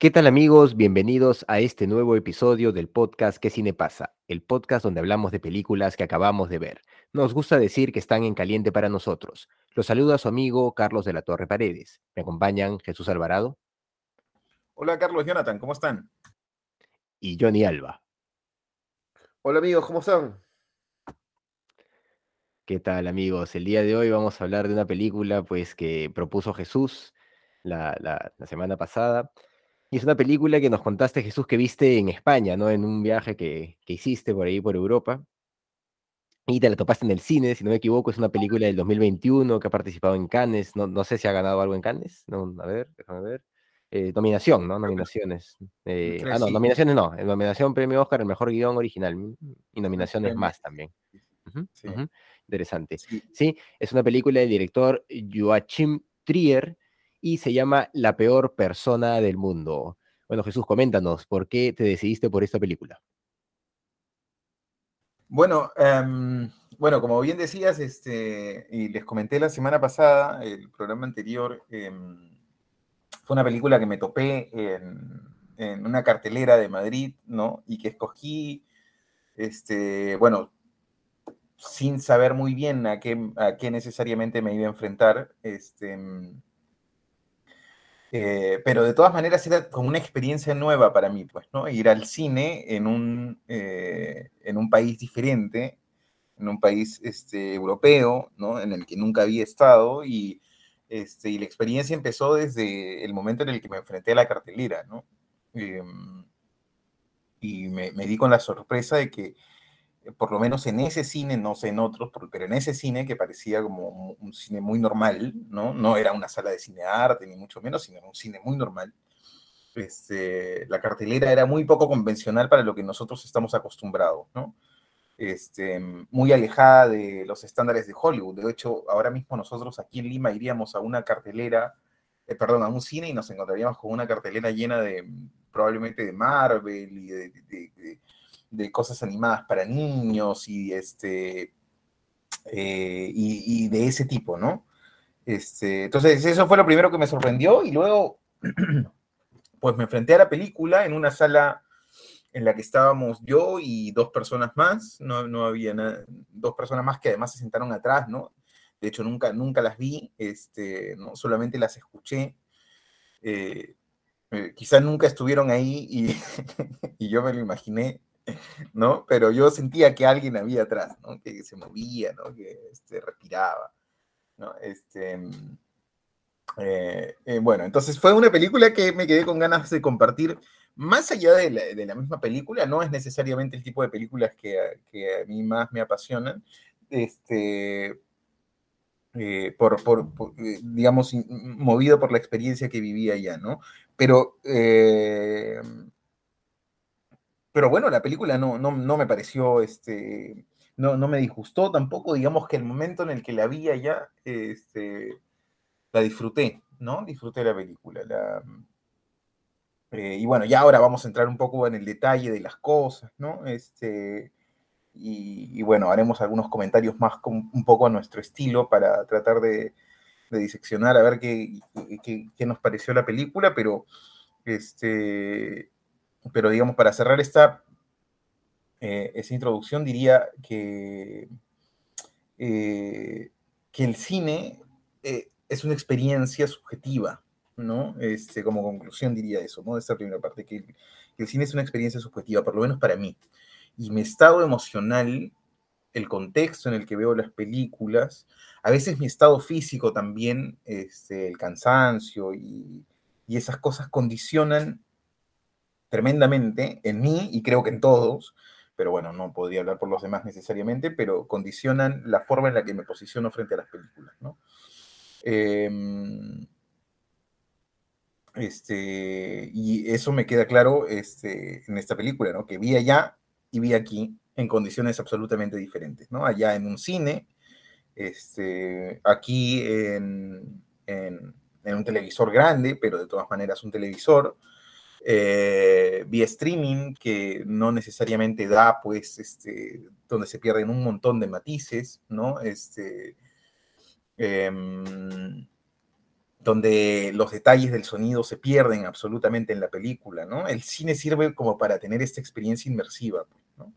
¿Qué tal amigos? Bienvenidos a este nuevo episodio del podcast ¿Qué cine pasa? El podcast donde hablamos de películas que acabamos de ver. Nos gusta decir que están en caliente para nosotros. Los saluda su amigo Carlos de la Torre Paredes. Me acompañan Jesús Alvarado. Hola Carlos, Jonathan, ¿cómo están? Y Johnny Alba. Hola amigos, ¿cómo están? ¿Qué tal amigos? El día de hoy vamos a hablar de una película pues que propuso Jesús la, la, la semana pasada. Y es una película que nos contaste, Jesús, que viste en España, ¿no? En un viaje que, que hiciste por ahí, por Europa. Y te la topaste en el cine, si no me equivoco, es una película del 2021 que ha participado en Cannes. No, no sé si ha ganado algo en Cannes. No, a ver, déjame ver. Eh, nominación, ¿no? Nominaciones. Eh, ah, no, nominaciones no. En nominación Premio Oscar, el mejor guion original. mm, Y nominaciones más también. Sí. Interesante. Sí. Sí, es una película del director Joachim Trier y se llama La peor persona del mundo. Bueno, Jesús, coméntanos, ¿por qué te decidiste por esta película? Bueno, em, bueno, como bien decías, este, y les comenté la semana pasada, el programa anterior, em, fue una película que me topé en, en una cartelera de Madrid, ¿no? Y que escogí, este, bueno, sin saber muy bien a qué, a qué necesariamente me iba a enfrentar, este, eh, pero de todas maneras era como una experiencia nueva para mí, pues, ¿no? Ir al cine en un, eh, en un país diferente, en un país este, europeo, ¿no? En el que nunca había estado y, este, y la experiencia empezó desde el momento en el que me enfrenté a la cartelera, ¿no? Em, y me, me di con la sorpresa de que por lo menos en ese cine, no sé en otros, pero en ese cine que parecía como un cine muy normal, ¿no? No era una sala de cine arte, ni mucho menos, sino un cine muy normal. Este, la cartelera era muy poco convencional para lo que nosotros estamos acostumbrados, ¿no? Este, muy alejada de los estándares de Hollywood. De hecho, ahora mismo nosotros aquí en Lima iríamos a una cartelera, eh, perdón, a un cine y nos encontraríamos con una cartelera llena de probablemente de Marvel y de, de- de- de cosas animadas para niños y este eh, y, y de ese tipo, ¿no? Este, entonces, eso fue lo primero que me sorprendió y luego, pues me enfrenté a la película en una sala en la que estábamos yo y dos personas más, no, no había nada, dos personas más que además se sentaron atrás, ¿no? De hecho, nunca, nunca las vi, este, ¿no? solamente las escuché. Eh, eh, quizás nunca estuvieron ahí y, y yo me lo imaginé, ¿no? Pero yo sentía que alguien había atrás, ¿no? Que se movía, ¿no? Que este, respiraba, ¿no? Este, eh, eh, bueno, entonces fue una película que me quedé con ganas de compartir. Más allá de la, de la misma película, no es necesariamente el tipo de películas que, que a mí más me apasionan. Este, eh, por, por- eh, digamos, movido por la experiencia que vivía allá, ¿no? Pero, pero bueno, la película no, no, no me pareció, este, no, no me disgustó tampoco, digamos que el momento en el que la vi allá, este, la disfruté, ¿no? Disfruté la película. La, eh, y bueno, ya ahora vamos a entrar un poco en el detalle de las cosas, ¿no? Este, y, y bueno, haremos algunos comentarios más con, un poco a nuestro estilo para tratar de, de diseccionar a ver qué, qué, qué nos pareció la película, pero, este, pero digamos, para cerrar esta, eh, esa introducción, diría que, eh, que el cine eh, es una experiencia subjetiva, ¿no? Este, como conclusión diría eso, ¿no? De esta primera parte, que el, cine es una experiencia subjetiva, por lo menos para mí. Y mi estado emocional, el contexto en el que veo las películas, a veces mi estado físico también, este, el cansancio y, y esas cosas condicionan tremendamente en mí y creo que en todos, pero bueno, no podría hablar por los demás necesariamente, pero condicionan la forma en la que me posiciono frente a las películas, ¿no? Eh, Este, y eso me queda claro este, en esta película, ¿no? Que vi allá y vi aquí en condiciones absolutamente diferentes, ¿no? Allá en un cine, este, aquí en, en, un televisor grande, pero de todas maneras un televisor, eh, vía streaming, que no necesariamente da, pues, este, donde se pierden un montón de matices, ¿no? Este, em, donde los detalles del sonido se pierden absolutamente en la película, ¿no? El cine sirve como para tener esta experiencia inmersiva, ¿no?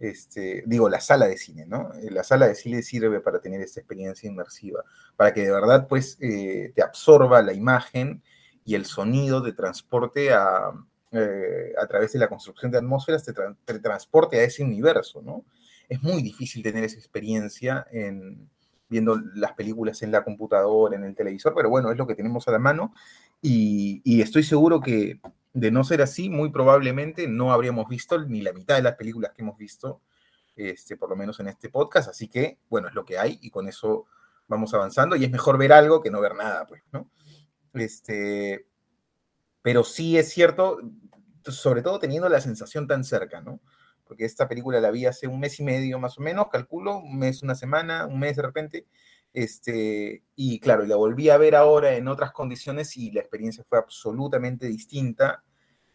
Este, digo, la sala de cine, ¿no? La sala de cine sirve para tener esta experiencia inmersiva, para que de verdad, pues, eh, te absorba la imagen y el sonido de transporte a, eh, a través de la construcción de atmósferas, te, te transporte a ese universo, ¿no? Es muy difícil tener esa experiencia en, viendo las películas en la computadora, en el televisor, pero bueno, es lo que tenemos a la mano y, estoy seguro que de no ser así, muy probablemente no habríamos visto ni la mitad de las películas que hemos visto, este, por lo menos en este podcast, así que bueno, es lo que hay y con eso vamos avanzando y es mejor ver algo que no ver nada, pues, ¿no? Este, pero sí es cierto, sobre todo teniendo la sensación tan cerca, ¿no? porque esta película la vi hace un mes y medio más o menos, calculo, un mes, una semana, un mes de repente, este, y claro, la volví a ver ahora en otras condiciones y la experiencia fue absolutamente distinta,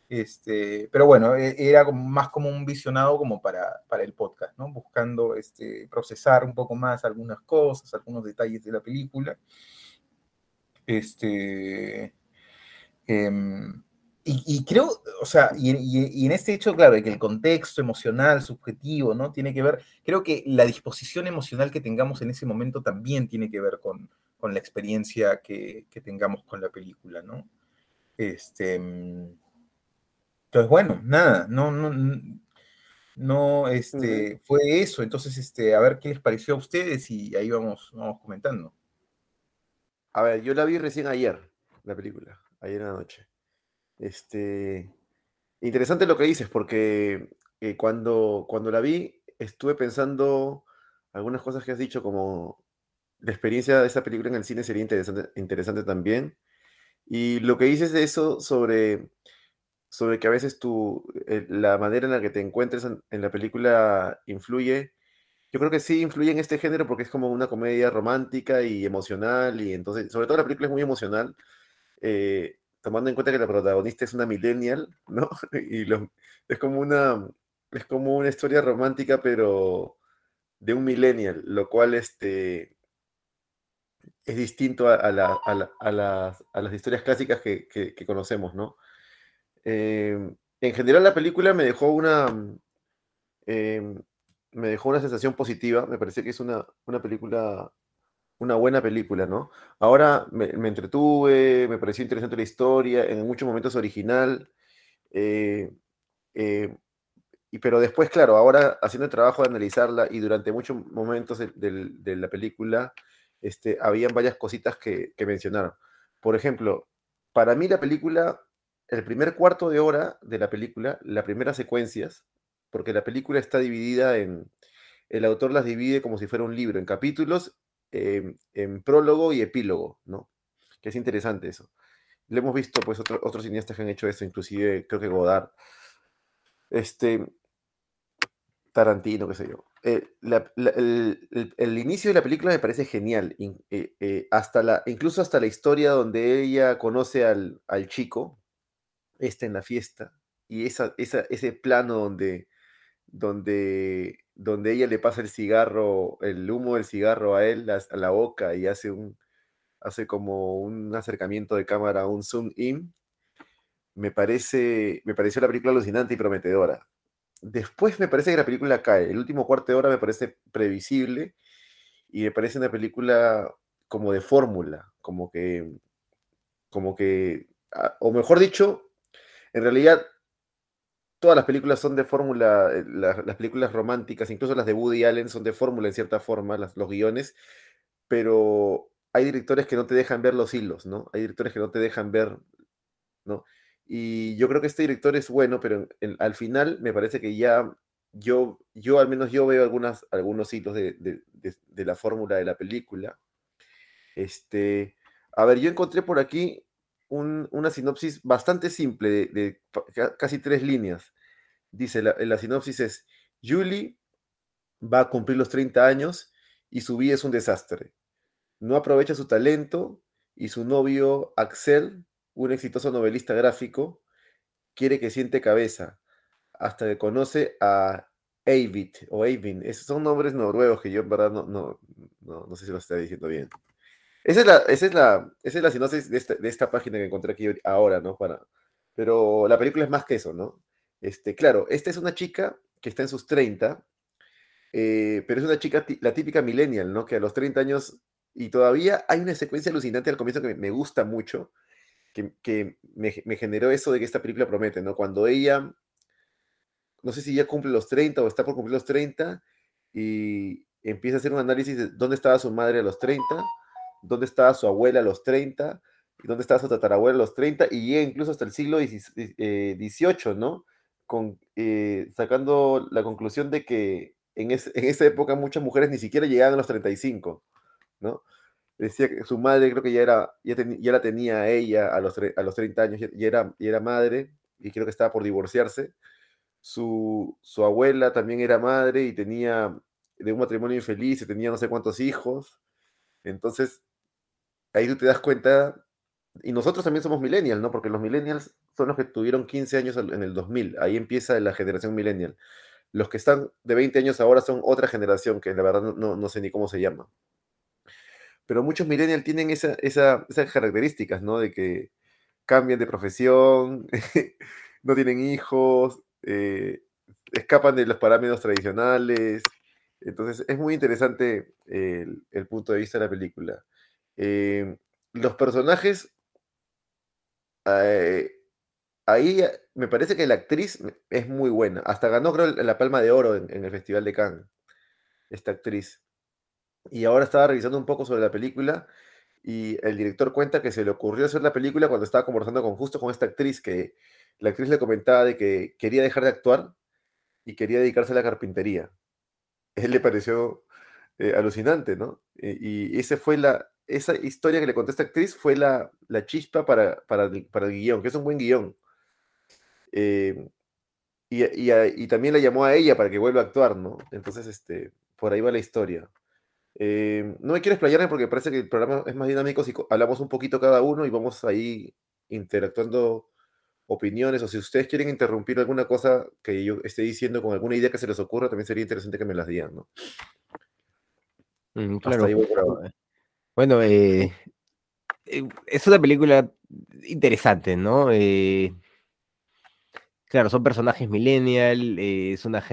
este, pero bueno, e, era más como un visionado como para, para el podcast, ¿no? Buscando este, procesar un poco más algunas cosas, algunos detalles de la película. Este, em, y, creo, o sea, y, en este hecho, claro, de que el contexto emocional, subjetivo, ¿no? Tiene que ver, creo que la disposición emocional que tengamos en ese momento también tiene que ver con, la experiencia que, tengamos con la película, ¿no? Este, entonces, bueno, nada, no, no, no, este, fue eso. Entonces, este, a ver qué les pareció a ustedes y ahí vamos, vamos comentando. A ver, yo la vi recién ayer, la película, ayer en la noche. Este, interesante lo que dices, porque eh, cuando, cuando la vi estuve pensando algunas cosas que has dicho, como la experiencia de esa película en el cine sería interesante, interesante también. Y lo que dices de eso sobre, sobre que a veces tú, eh, la manera en la que te encuentres en, la película influye, yo creo que sí influye en este género porque es como una comedia romántica y emocional, y entonces, sobre todo la película es muy emocional. Eh, tomando en cuenta que la protagonista es una millennial, ¿no? Y es, como una, es como una historia romántica, pero de un millennial, lo cual este, es distinto a, las, historias clásicas que, conocemos, ¿no? Eh, en general la película me dejó una... Eh, me dejó una sensación positiva, me parece que es una, una película una buena película, ¿no? Ahora me, entretuve, me pareció interesante la historia, en muchos momentos original, eh, eh, y, pero después, claro, ahora haciendo el trabajo de analizarla y durante muchos momentos de, la película, este, habían varias cositas que, que mencionaron. Por ejemplo, para mí la película, el primer cuarto de hora de la película, las primeras secuencias, porque la película está dividida en, el autor las divide como si fuera un libro, en capítulos Em, en prólogo y epílogo, ¿no? Que es interesante eso. Lo hemos visto, pues, otros cineastas que han hecho eso, inclusive creo que Godard. Este, Tarantino, qué sé yo. Eh, el, inicio de la película me parece genial, eh, eh, hasta la, incluso hasta la historia donde ella conoce al, chico, está en la fiesta, y esa, ese plano donde, donde donde ella le pasa el cigarro, el humo del cigarro a él, a, la boca y hace un, hace como un acercamiento de cámara, un zoom in, me parece, me pareció la película alucinante y prometedora. Después me parece que la película cae. El último cuarto de hora me parece previsible y me parece una película como de fórmula, como que, como que, ah, o mejor dicho, en realidad todas las películas son de fórmula, eh, las películas románticas, incluso las de Woody Allen son de fórmula en cierta forma, los guiones, pero hay directores que no te dejan ver los hilos, ¿no? Hay directores que no te dejan ver, ¿no? Y yo creo que este director es bueno, pero al final me parece que ya yo, yo al menos yo veo algunas, algunos hilos de, de la fórmula de la película. Este, a ver, yo encontré por aquí una sinopsis bastante simple, de, casi tres líneas. Dice, la, la sinopsis es, Julie va a cumplir los 30 años y su vida es un desastre. No aprovecha su talento y su novio Axel, un exitoso novelista gráfico, quiere que siente cabeza hasta que conoce a Eivind o Eivind. Esos son nombres noruegos que yo en verdad no, no, no, sé si lo está diciendo bien. Esa es la, esa es la, esa es la sinopsis de esta, de esta, página que encontré aquí ahora, ¿no? Para, pero la película es más que eso, ¿no? Este, claro, esta es una chica que está en sus 30, eh, pero es una chica, la típica millennial, ¿no? Que a los 30 años, y todavía hay una secuencia alucinante al comienzo que me, gusta mucho, que, que me, me, generó eso de que esta película promete, ¿no? Cuando ella no sé si ya cumple los 30 o está por cumplir los 30 y empieza a hacer un análisis de dónde estaba su madre a los 30, dónde estaba su abuela a los 30, y dónde estaba su tatarabuela a los 30 y llega incluso hasta el siglo XVIII, eh, ¿no? Con, eh, sacando la conclusión de que en, esa época muchas mujeres ni siquiera llegaban a los 35, ¿no? Decía que su madre creo que ya, era, ya, la tenía ella a los, a los 30 años, ya, era, ya era madre y creo que estaba por divorciarse su, abuela también era madre y tenía de un matrimonio infeliz y tenía no sé cuántos hijos. Entonces, ahí tú te das cuenta, y nosotros también somos millennials, ¿no? Porque los millennials son los que tuvieron 15 años en el 2000, ahí empieza la generación millennial. Los que están de 20 años ahora son otra generación, que la verdad no, sé ni cómo se llama. Pero muchos millennials tienen esa, esas características, ¿no? De que cambian de profesión, no tienen hijos, eh, escapan de los parámetros tradicionales. Entonces es muy interesante el, punto de vista de la película. Eh, los personajes, eh, ahí me parece que la actriz es muy buena. Hasta ganó, creo, la Palma de Oro en, el Festival de Cannes, esta actriz. Y ahora estaba revisando un poco sobre la película y el director cuenta que se le ocurrió hacer la película cuando estaba conversando con justo con esta actriz que la actriz le comentaba de que quería dejar de actuar y quería dedicarse a la carpintería. Él le pareció eh, alucinante, ¿no? Eh, y ese fue la, esa historia que le conté a esta actriz fue la, la chispa para, para, el, para, el, guion, que es un buen guion. Eh, y, y, y, también la llamó a ella para que vuelva a actuar, ¿no? Entonces, este, por ahí va la historia. no me quiero explayarme porque parece que el programa es más dinámico si hablamos un poquito cada uno y vamos ahí interactuando opiniones o si ustedes quieren interrumpir alguna cosa que yo esté diciendo con alguna idea que se les ocurra, también sería interesante que me las digan, ¿no? Mm, claro. Bueno, eh, eh, es una película interesante, ¿no? Eh, claro, son personajes millennial, es una,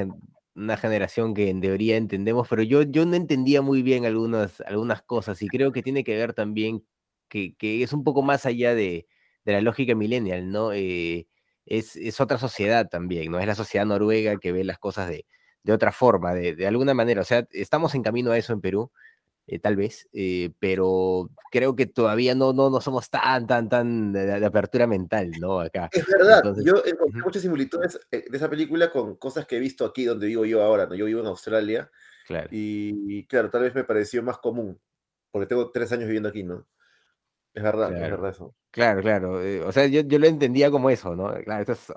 una generación que en teoría entendemos, pero yo, yo no entendía muy bien algunas, algunas cosas y creo que tiene que ver también que, que es un poco más allá de, de la lógica millennial, ¿no? Eh, es, otra sociedad también, ¿no? Es la sociedad noruega que ve las cosas de, otra forma, de, alguna manera. O sea, estamos en camino a eso en Perú, eh, tal vez, eh, pero creo que todavía no, no, no somos tan, tan, tan de, apertura mental, ¿no? Acá. Es verdad, yo encontré muchas similitudes de esa película con cosas que he visto aquí donde vivo yo ahora, ¿no? Yo vivo en Australia. Claro. Y, claro, tal vez me pareció más común, porque tengo tres años viviendo aquí, ¿no? Es verdad, es verdad eso. Claro, claro. Eh, o sea, yo, yo, lo entendía como eso, ¿no? Claro, esto es,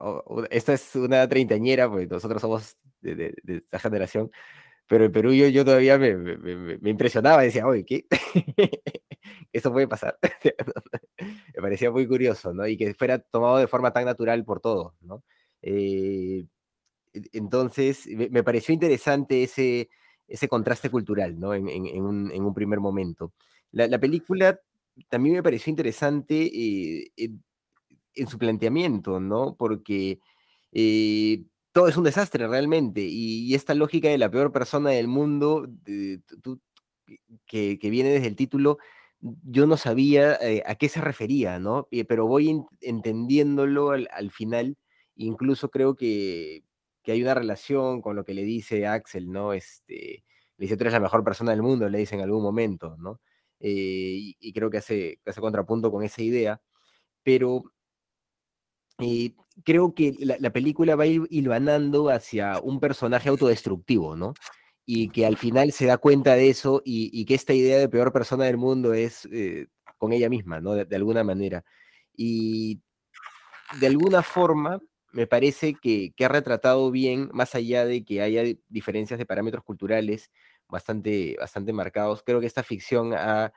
esta es una treintañera, porque nosotros somos de, de, de, esta generación, pero en Perú yo, yo todavía me, me, me impresionaba, decía, oye, ¿qué? eso puede pasar. me parecía muy curioso, ¿no? Y que fuera tomado de forma tan natural por todos, ¿no? Eh, entonces, me, pareció interesante ese, ese contraste cultural, ¿no? En, en, en, un, en un, primer momento. La, la película también me pareció interesante eh, en, su planteamiento, ¿no? Porque eh, todo es un desastre realmente y, esta lógica de la peor persona del mundo, que, viene desde el título, yo no sabía eh, a qué se refería, ¿no? pero voy entendiéndolo al, final, incluso creo que, que, hay una relación con lo que le dice Axel, ¿no? Este, le dice, tú eres la mejor persona del mundo, le dice en algún momento, ¿no? Eh, y, creo que hace, hace, contrapunto con esa idea, pero eh, creo que la, película va hilvanando hacia un personaje autodestructivo, ¿no? Y que al final se da cuenta de eso y, que esta idea de peor persona del mundo es eh, con ella misma, ¿no? De, alguna manera. Y de alguna forma me parece que, ha retratado bien, más allá de que haya diferencias de parámetros culturales bastante, bastante marcados, creo que esta ficción ha,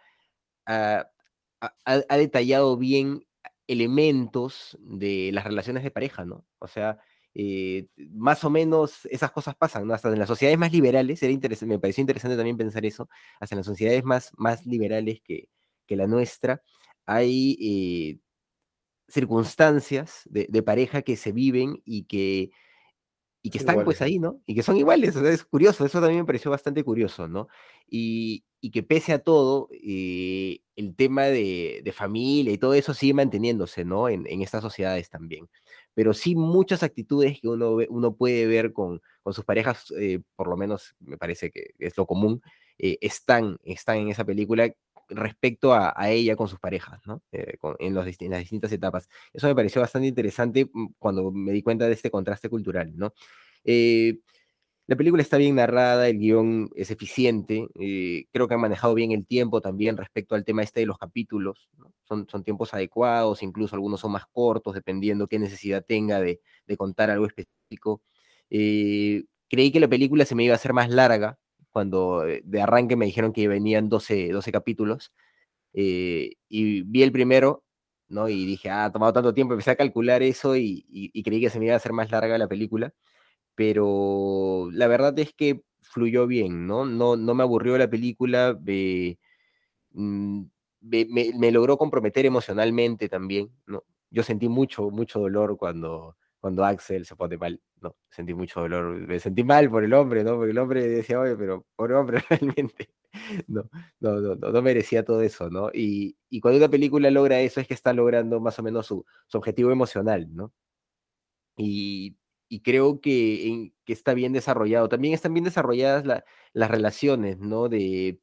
detallado bien elementos de las relaciones de pareja, ¿no? O sea, eh, más o menos esas cosas pasan, ¿no? Hasta en las sociedades más liberales, era me pareció interesante también pensar eso, hasta en las sociedades más, más liberales que, que la nuestra, hay eh, circunstancias de, pareja que se viven y que, y que están pues ahí, ¿no? Y que son iguales, es curioso, eso también me pareció bastante curioso, ¿no? Y, que pese a todo, eh, el tema de, familia y todo eso sigue manteniéndose, ¿no? En, estas sociedades también. Pero sí muchas actitudes que uno, uno puede ver con, con sus parejas, eh, por lo menos me parece que es lo común, eh, están, están en esa película respecto a, ella con sus parejas, ¿no? Eh, en, los, las distintas etapas. Eso me pareció bastante interesante mm, cuando me di cuenta de este contraste cultural. Eh, la película está bien narrada, el guion es eficiente, eh, creo que han manejado bien el tiempo también respecto al tema este de los capítulos, son, tiempos adecuados, incluso algunos son más cortos, dependiendo qué necesidad tenga de, contar algo específico. creí que la película se me iba a hacer más larga, cuando eh, de arranque me dijeron que venían 12, 12 capítulos, eh, y vi el primero, ¿no? Y dije, ah, ha tomado tanto tiempo, empecé a calcular eso y, creí que se me iba a hacer más larga la película, pero la verdad es que fluyó bien, ¿no? No, no me aburrió la película, mm, me, me, logró comprometer emocionalmente también, ¿no? Yo sentí mucho, mucho dolor cuando, cuando Axel se pone mal, no, sentí mucho dolor, me sentí mal por el hombre, ¿no? Porque el hombre decía, oye, pero por hombre realmente, no, no, no, no, merecía todo eso, ¿no? Y, y, cuando una película logra eso es que está logrando más o menos su, su objetivo emocional, ¿no? Y, y creo que, que, está bien desarrollado. También están bien desarrolladas las relaciones, ¿no? De,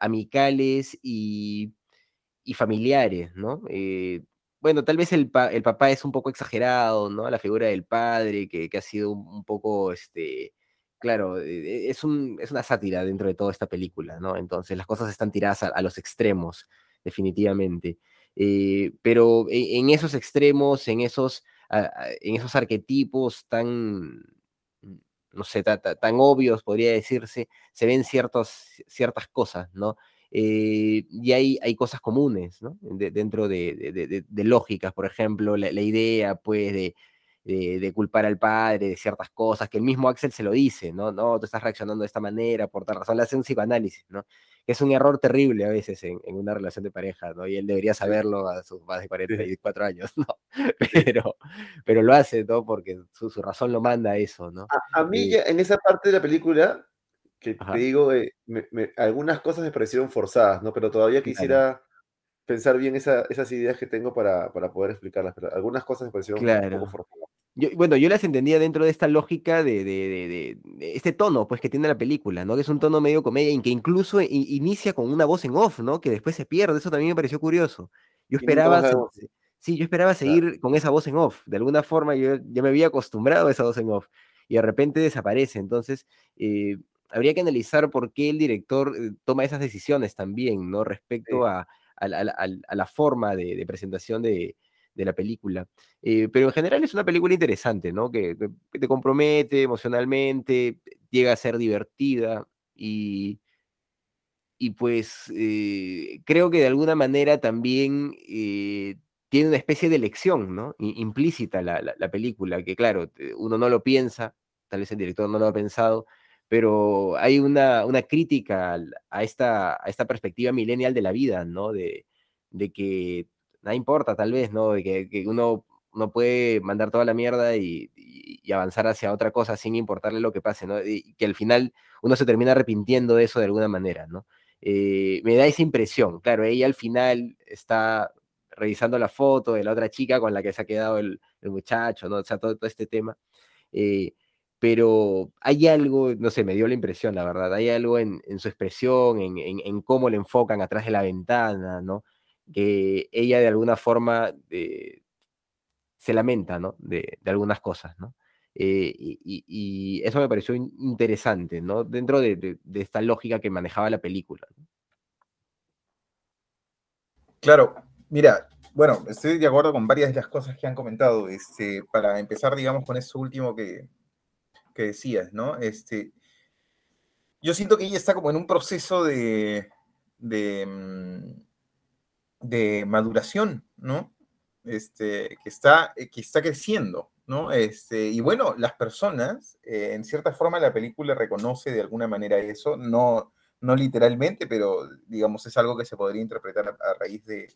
amicales y, y familiares, ¿no? Eh, bueno, tal vez el, el, papá es un poco exagerado, ¿no? La figura del padre, que, que ha sido un, poco, este, claro, e, e, es, un, es una sátira dentro de toda esta película, ¿no? Entonces las cosas están tiradas a, los extremos, definitivamente. Eh, pero e, en, esos extremos, en esos, en esos arquetipos tan, no sé, tan obvios, podría decirse, se ven ciertos, ciertas cosas, ¿no? Eh, y hay, hay cosas comunes, ¿no? dentro de, lógicas, por ejemplo, la, idea, pues, de, de, culpar al padre de ciertas cosas, que el mismo Axel se lo dice, ¿no? No, tú estás reaccionando de esta manera, por tal razón, le hace un psicoanálisis, ¿no? Que es un error terrible a veces en, una relación de pareja, ¿no? Y él debería saberlo a sus más de 44 años, ¿no? Pero, pero lo hace, ¿no? Porque su, razón lo manda a eso, ¿no? A, mí, ya, en esa parte de la película, que te digo, eh, algunas cosas me parecieron forzadas, ¿no? Pero todavía quisiera pensar bien esas ideas que tengo para, poder explicarlas, pero algunas cosas me parecieron un poco forzadas. bueno, yo las entendía dentro de esta lógica de, este tono, pues, que tiene la película, ¿no? Que es un tono medio comedia, y que incluso inicia con una voz en off, ¿no? Que después se pierde, eso también me pareció curioso. Yo esperaba, sí, yo esperaba seguir con esa voz en off. De alguna forma yo ya me había acostumbrado a esa voz en off, y de repente desaparece. Entonces, eh, habría que analizar por qué el director eh, toma esas decisiones también, ¿no? Respecto a, la forma de, presentación de, la película. Eh, pero en general es una película interesante, ¿no? Que, te compromete emocionalmente, llega a ser divertida y, y pues eh, creo que de alguna manera también tiene una especie de lección, ¿no? implícita la, la, película, que claro, uno no lo piensa, tal vez el director no lo ha pensado, pero hay una, una crítica a esta, a esta perspectiva millennial de la vida, ¿no? De, de que nada importa, tal vez, ¿no? De que, uno, no puede mandar toda la mierda y, avanzar hacia otra cosa sin importarle lo que pase, ¿no? Y que al final uno se termina arrepintiendo de eso de alguna manera, ¿no? Eh, me da esa impresión, claro, ella al final está revisando la foto de la otra chica con la que se ha quedado el, el muchacho, ¿no? O sea, todo, todo este tema. Eh, pero hay algo, no sé, me dio la impresión, la verdad, hay algo en, su expresión, en, cómo le enfocan atrás de la ventana, ¿no? Que ella de alguna forma eh, se lamenta, ¿no? De, algunas cosas, ¿no? Eh, y, eso me pareció interesante, ¿no? Dentro de, esta lógica que manejaba la película. Claro, mira, bueno, estoy de acuerdo con varias de las cosas que han comentado. Este, para empezar, digamos, con eso último que, que decías, ¿no? Este, yo siento que ella está como en un proceso de, de, mm, maduración, ¿no? Este, que, está, que está creciendo, ¿no? Este, y bueno, las personas, eh, en cierta forma la película reconoce de alguna manera eso, no, no literalmente, pero digamos es algo que se podría interpretar a raíz de,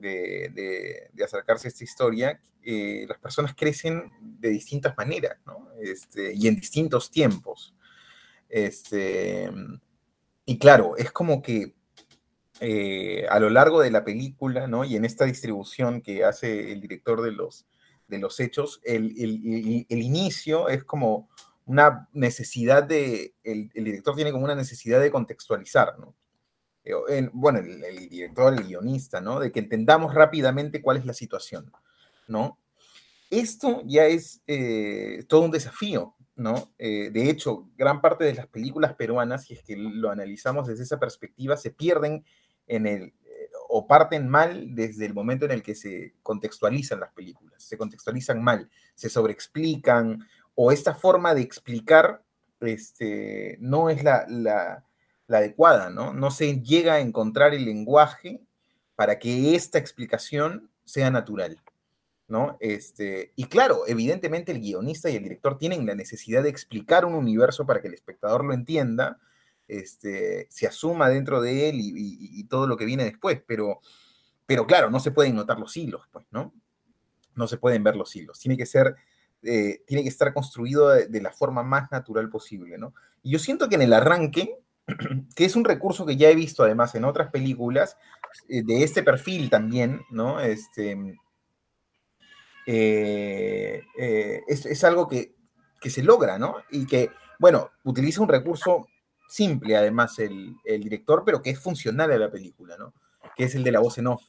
de, acercarse a esta historia, eh, las personas crecen de distintas maneras. Este, y en distintos tiempos. Este, y claro, es como que eh, a lo largo de la película, ¿no? Y en esta distribución que hace el director de los, de los hechos, el, el, inicio es como una necesidad de, el, el, director tiene como una necesidad de contextualizar, ¿no? Eh, bueno, el, director, el guionista, ¿no? De que entendamos rápidamente cuál es la situación, ¿no? Esto ya es eh, todo un desafío, ¿no? Eh, de hecho, gran parte de las películas peruanas, si es que lo analizamos desde esa perspectiva, se pierden en el, o parten mal desde el momento en el que se contextualizan las películas, se contextualizan mal, se sobreexplican, o esta forma de explicar este, no es la, la adecuada, ¿no? No se llega a encontrar el lenguaje para que esta explicación sea natural, ¿no? Este, y claro, evidentemente el guionista y el director tienen la necesidad de explicar un universo para que el espectador lo entienda, este, se asuma dentro de él y, todo lo que viene después, pero, pero claro, no se pueden notar los hilos, pues, ¿no? No se pueden ver los hilos, tiene que ser, eh, tiene que estar construido de, de, la forma más natural posible, ¿no? Y yo siento que en el arranque, que es un recurso que ya he visto además en otras películas eh, de este perfil también, ¿no? Este, eh, eh, es, algo que, se logra, ¿no? Y que, bueno, utiliza un recurso simple además el, director, pero que es funcional a la película, ¿no? Que es el de la voz en off,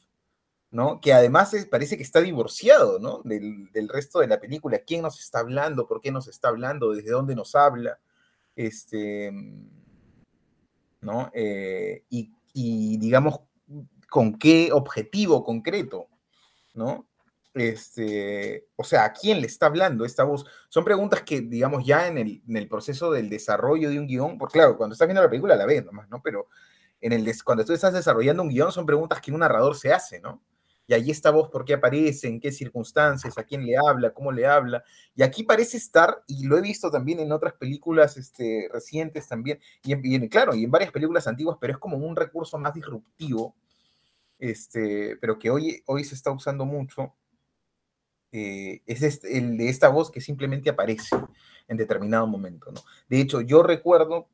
¿no? Que además parece que está divorciado, ¿no? Del, del, resto de la película. ¿Quién nos está hablando? ¿Por qué nos está hablando? ¿Desde dónde nos habla? Este ¿no? Eh, y, digamos, con qué objetivo concreto, ¿no? Este, o sea, ¿a quién le está hablando esta voz? Son preguntas que, digamos, ya en el, proceso del desarrollo de un guion, porque claro, cuando estás viendo la película la ves nomás, ¿no? Pero en el cuando tú estás desarrollando un guion son preguntas que un narrador se hace, ¿no? Y allí esta voz por qué aparece, en qué circunstancias, a quién le habla, cómo le habla. Y aquí parece estar, y lo he visto también en otras películas este, recientes también, y, claro, y en varias películas antiguas, pero es como un recurso más disruptivo, este, pero que hoy, hoy se está usando mucho, eh, es este, el de esta voz que simplemente aparece en determinado momento. ¿no? De hecho, yo recuerdo,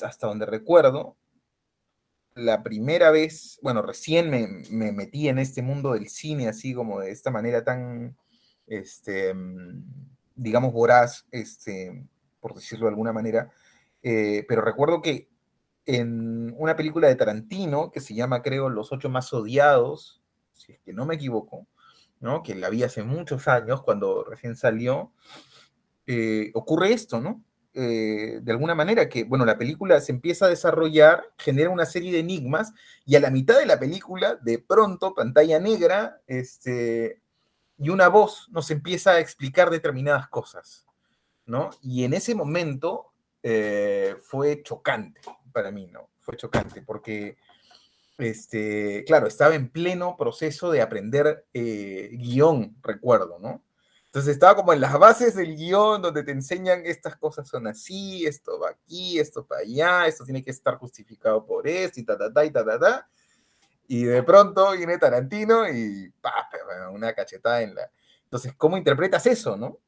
hasta donde recuerdo, la primera vez, bueno, recién me, metí en este mundo del cine así como de esta manera tan, este, digamos, voraz, este, por decirlo de alguna manera, eh, pero recuerdo que en una película de Tarantino que se llama, creo, Los ocho más odiados, si es que no me equivoco, ¿no? que la vi hace muchos años, cuando recién salió, eh, ocurre esto, ¿no? Eh, de alguna manera que, bueno, la película se empieza a desarrollar, genera una serie de enigmas y a la mitad de la película, de pronto, pantalla negra, este, y una voz nos empieza a explicar determinadas cosas, ¿no? Y en ese momento eh, fue chocante para mí, ¿no? Fue chocante porque, este, claro, estaba en pleno proceso de aprender eh, guion, recuerdo, ¿no? Entonces estaba como en las bases del guion donde te enseñan estas cosas son así, esto va aquí, esto para allá, esto tiene que estar justificado por esto y ta, ta, ta, y ta, ta, ta. Y de pronto viene Tarantino y ¡pah! una cachetada en la... Entonces, ¿cómo interpretas eso, no?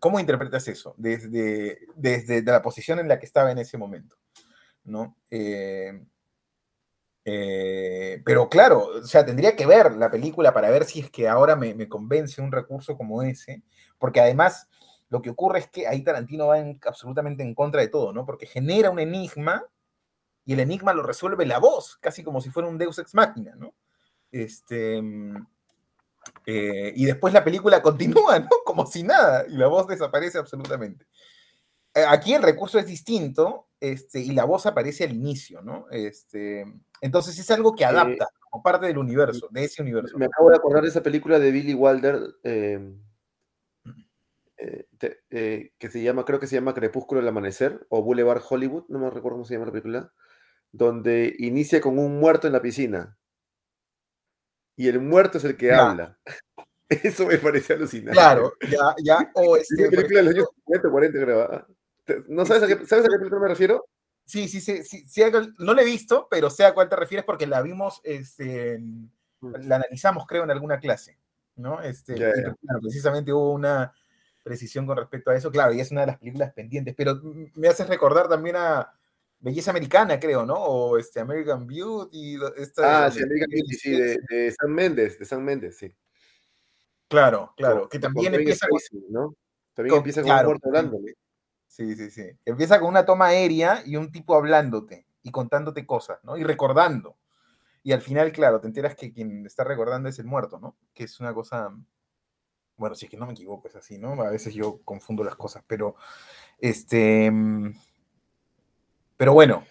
¿Cómo interpretas eso desde, desde la posición en la que estaba en ese momento? ¿no? Eh, eh, pero claro, o sea, tendría que ver la película para ver si es que ahora me, convence un recurso como ese, porque además lo que ocurre es que ahí Tarantino va absolutamente en contra de todo, ¿no? Porque genera un enigma y el enigma lo resuelve la voz, casi como si fuera un Deus ex machina, ¿no? Este, eh, y después la película continúa, ¿no? Como si nada, y la voz desaparece absolutamente. Eh, aquí el recurso es distinto, este, y la voz aparece al inicio, ¿no? Este, entonces es algo que adapta como parte del universo, de ese universo. Me acabo de acordar de esa película de Billy Wilder eh, eh, te- eh, que se llama, creo que se llama Crepúsculo del Amanecer o Boulevard Hollywood, no me recuerdo cómo se llama la película, donde inicia con un muerto en la piscina. Y el muerto es el que habla. Eso me parece alucinante. Claro, ya, ya, o Es este, película de los años 50, 40, creo. ¿No sabes a, qué, ¿Sabes a qué película me refiero? Sí, sí, sí, sí, no la he visto, pero sé a cuál te refieres porque la vimos, este, la analizamos, creo, en alguna clase, ¿no? Este, claro, precisamente hubo una precisión con respecto a eso, claro, y es una de las películas pendientes, pero me haces recordar también a Belleza Americana, creo, ¿no? O este American Beauty, esta Ah, de- sí, American Beauty, sí, de, de San Méndez, de San Méndez, sí. Claro, claro, que también empieza con, ¿no? También empieza con claro, un muerto hablándole. Sí, sí, sí. Empieza con una toma aérea y un tipo hablándote y contándote cosas, ¿no? Y recordando. Y al final, claro, te enteras que quien está recordando es el muerto, ¿no? Que es una cosa. Bueno, si es que no me equivoco, es así, ¿no? A veces yo confundo las cosas, pero. Este. Pero bueno.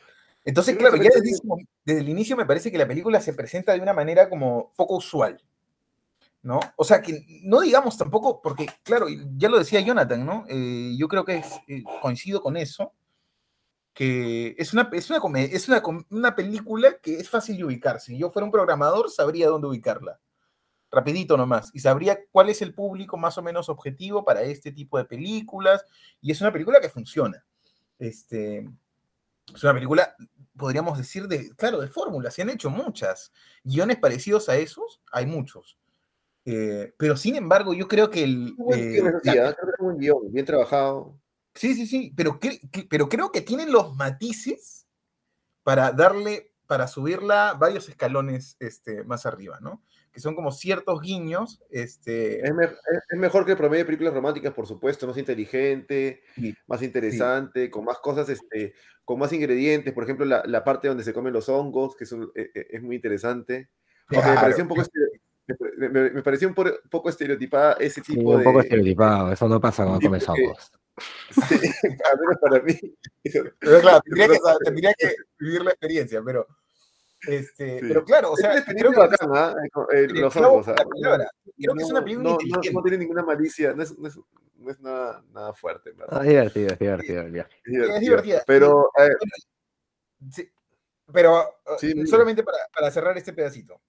Entonces, claro, ya desde, desde el inicio me parece que la película se presenta de una manera como poco usual. ¿No? O sea, que no digamos tampoco, porque claro, ya lo decía Jonathan, ¿no? Eh, yo creo que eh, coincido con eso, que es una, es, una, es una, una película que es fácil de ubicar. Si yo fuera un programador, sabría dónde ubicarla. Rapidito nomás. Y sabría cuál es el público más o menos objetivo para este tipo de películas. Y es una película que funciona. Este, es una película, podríamos decir, de, claro, de fórmulas. Se han hecho muchas. Guiones parecidos a esos, hay muchos. Eh, pero sin embargo, yo creo que el. Eh, es un guion, bien trabajado. Sí, sí, sí, pero, que- pero creo que tienen los matices para darle, para subirla varios escalones este, más arriba, ¿no? Que son como ciertos guiños, este, Es, me- es- es mejor que el promedio de películas románticas, por supuesto, más inteligente, Sí, más interesante, con más cosas, este, con más ingredientes. Por ejemplo, la, la parte donde se comen los hongos, que es, un- e- e- es muy interesante. Aunque me claro, pareció un poco, me, me- me pareció un por- poco estereotipada ese Sí, tipo un de... poco estereotipado, eso no pasa cuando Sí, hongos. Sí, al menos para mí. pero claro, tendría que, tendría que vivir la experiencia, pero, este, Sí. pero claro, o Es sea, una creo que ¿ah? Con- eh, el los la palabra. Creo que es una No- película no, no- no tiene ninguna malicia, no es, no es, no es nada, nada fuerte, verdad. Ah, divertido, es divertido el viaje. Es es divertida. Pero, eh, Sí, pero Sí, dime. solamente para, para cerrar este pedacito.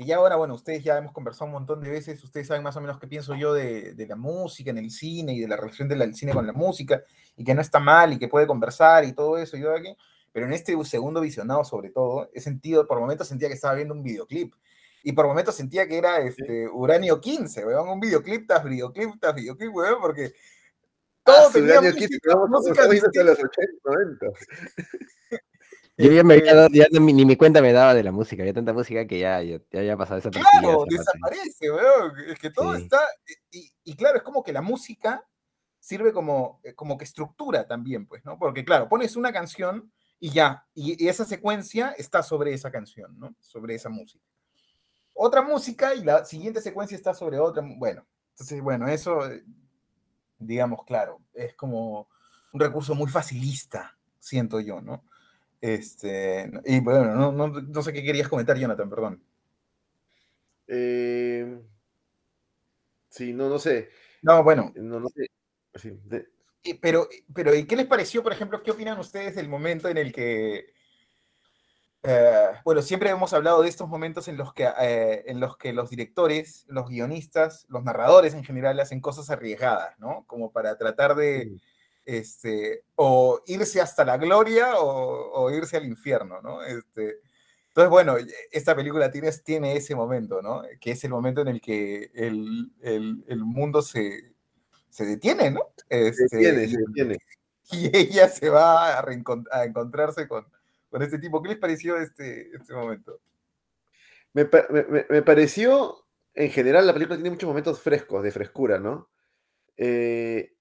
Que ya ahora, bueno, ustedes ya hemos conversado un montón de veces, ustedes saben más o menos qué pienso yo de, de la música en el cine y de la relación del cine con la música, y que no está mal y que puede conversar y todo eso, y yo aquí. Pero en este segundo visionado, sobre todo, he sentido, por momentos sentía que estaba viendo un videoclip. Y por momentos sentía que era este, Uranio 15, weón, un videoclip tras videoclip tras videoclip, weón, porque todo ah, tenía daño música, aquí, vamos, música estamos yendo hasta distinta. los 80, 90. Yo ya, me Este, había dado- ya no- ni mi cuenta me daba de la música, había tanta música que ya, ya, ya había pasado esa Claro, desaparece, weón. Es que todo Sí. está. Y, y claro, es como que la música sirve como, eh, como que estructura también, pues, ¿no? Porque, claro, pones una canción y ya, y, y esa secuencia está sobre esa canción, ¿no? Sobre esa música. Otra música y la siguiente secuencia está sobre otra. Bueno, entonces, bueno, eso, eh, digamos, claro, es como un recurso muy facilista, siento yo, ¿no? Este, y bueno, no, no, no sé qué querías comentar, Jonathan, perdón. Eh, sí, no, no sé. No, bueno, No, no sé. Sí, de- Y- Pero, pero, ¿y qué les pareció, por ejemplo, qué opinan ustedes del momento en el que, eh, bueno, siempre hemos hablado de estos momentos en los que, eh, en los que los directores, los guionistas, los narradores en general hacen cosas arriesgadas, ¿no? Como para tratar de. Este, o irse hasta la gloria o, o irse al infierno, ¿no? Este, entonces, bueno, esta película tiene, tiene ese momento, ¿no? Que es el momento en el que el, el- el mundo se, se detiene, ¿no? se Este, detiene, y- se detiene. y ella se va a, a encontrarse con, con este tipo. ¿Qué les pareció este, este momento? Me- me- me pareció, en general, la película tiene muchos momentos frescos, de frescura, ¿no? Eh,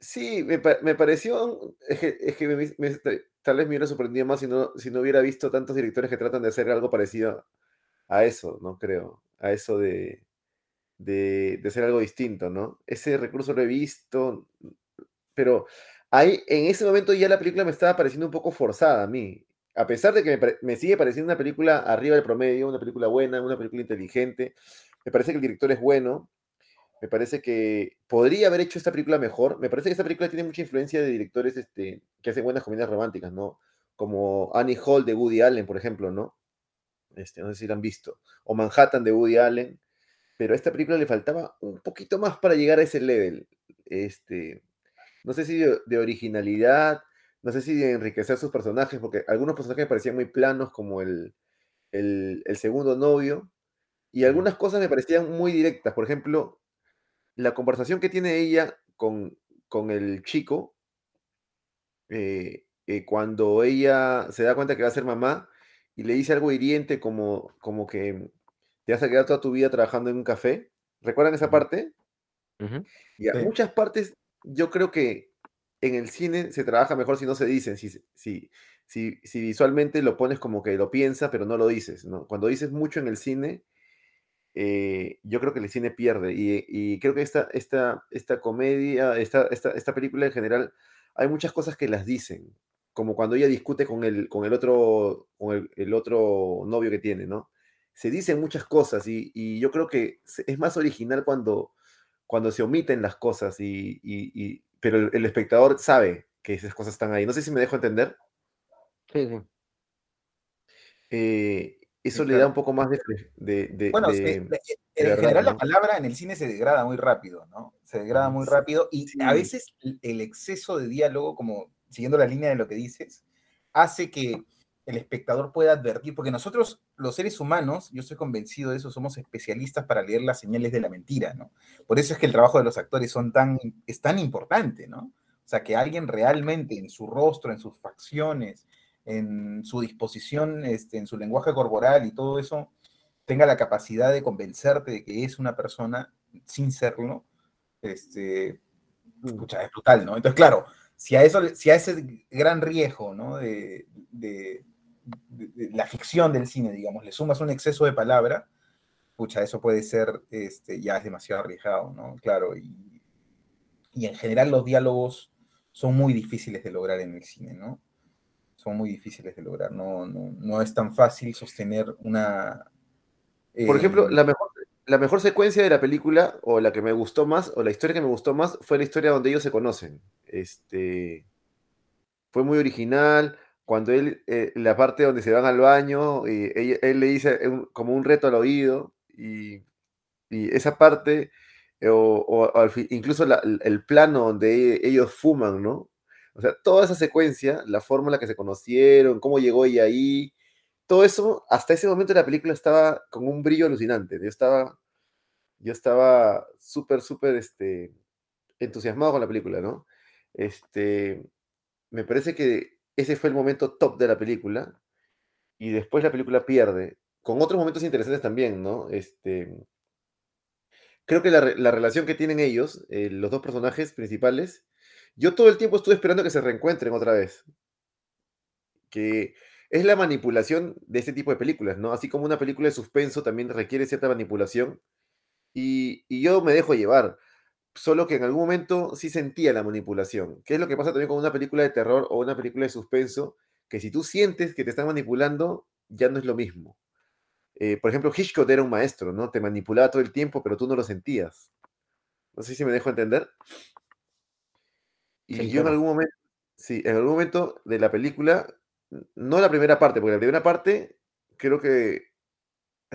sí, me, pa- me pareció, es que, es que me- tal vez me hubiera sorprendido más si no, si no hubiera visto tantos directores que tratan de hacer algo parecido a eso, ¿no? Creo, a eso de, de, de hacer algo distinto, ¿no? Ese recurso lo he visto, pero ahí, en ese momento ya la película me estaba pareciendo un poco forzada a mí. a pesar de que me, me sigue pareciendo una película arriba del promedio, una película buena, una película inteligente, me parece que el director es bueno, me parece que podría haber hecho esta película mejor, me parece que esta película tiene mucha influencia de directores este, que hacen buenas comedias románticas, ¿no? Como Annie Hall de Woody Allen, por ejemplo, ¿no? Este, no sé si la han visto, o Manhattan de Woody Allen, pero a esta película le faltaba un poquito más para llegar a ese level. Este, no sé si de, de originalidad, no sé si de enriquecer sus personajes, porque algunos personajes me parecían muy planos, como el, el, el segundo novio, y algunas cosas me parecían muy directas. Por ejemplo, la conversación que tiene ella con, con el chico, eh, eh, cuando ella se da cuenta que va a ser mamá y le dice algo hiriente como, como que te vas a quedar toda tu vida trabajando en un café. ¿Recuerdan esa parte? Y a Sí. muchas partes yo creo que en el cine se trabaja mejor si no se dicen, si, si, si, si visualmente lo pones como que lo piensas, pero no lo dices, ¿no? Cuando dices mucho en el cine, eh, yo creo que el cine pierde. Y, y creo que esta, esta, esta comedia, esta, esta, esta película en general, hay muchas cosas que las dicen, como cuando ella discute con el, con el, otro, con el, el otro novio que tiene, ¿no? Se dicen muchas cosas y, y yo creo que es más original cuando, cuando se omiten las cosas, y, y- y- pero el, el espectador sabe que esas cosas están ahí. No sé si me dejo entender. Sí, sí. Eh, eso le da un poco más de... fre- de, de- Bueno, de- se- en general la palabra en el cine se degrada muy rápido, ¿no? Se degrada muy Sí, rápido y a veces el- el exceso de diálogo, como siguiendo la línea de lo que dices, hace que el espectador pueda advertir, porque nosotros, los seres humanos, yo estoy convencido de eso, somos especialistas para leer las señales de la mentira, ¿no? Por eso es que el trabajo de los actores son tan, es tan importante, ¿no? O sea, que alguien realmente en su rostro, en sus facciones, en su disposición, este, en su lenguaje corporal y todo eso, tenga la capacidad de convencerte de que es una persona sin serlo, este, pucha, es brutal, ¿no? Entonces, claro, si a, eso, si a ese gran riesgo, ¿no? De, de- de- de la ficción del cine, digamos, le sumas un exceso de palabra, pucha, eso puede ser, este, ya es demasiado arriesgado, ¿no? Claro, y, y en general los diálogos son muy difíciles de lograr en el cine, ¿no? Son muy difíciles de lograr, no, no, no es tan fácil sostener una... Por ejemplo, eh, la mejor, la mejor secuencia de la película, o la que me gustó más, o la historia que me gustó más, fue la historia donde ellos se conocen. Este, fue muy original. Cuando él, eh, la parte donde se van al baño, y ella- él le dice como un reto al oído, y, y esa parte, eh, o, o fin- incluso la- el plano donde ellos fuman, ¿no? O sea, toda esa secuencia, la forma en la que se conocieron, cómo llegó ella ahí, todo eso, hasta ese momento la película estaba con un brillo alucinante. Yo estaba, yo estaba súper, súper este, entusiasmado con la película, ¿no? Este, me parece que ese fue el momento top de la película y después la película pierde, con otros momentos interesantes también, ¿no? Este, creo que la, la relación que tienen ellos, eh, los dos personajes principales, yo todo el tiempo estuve esperando que se reencuentren otra vez. Que es la manipulación de este tipo de películas, ¿no? Así como una película de suspenso también requiere cierta manipulación. Y, yo me dejo llevar. Solo que en algún momento sí sentía la manipulación. ¿Qué es lo que pasa también con una película de terror o una película de suspenso? Que si tú sientes que te están manipulando, ya no es lo mismo. Eh, por ejemplo, Hitchcock era un maestro, ¿no? Te manipulaba todo el tiempo, pero tú no lo sentías. No sé si me dejo entender. Y Sí, yo en algún momento, sí, en algún momento de la película, no la primera parte, porque la primera parte creo que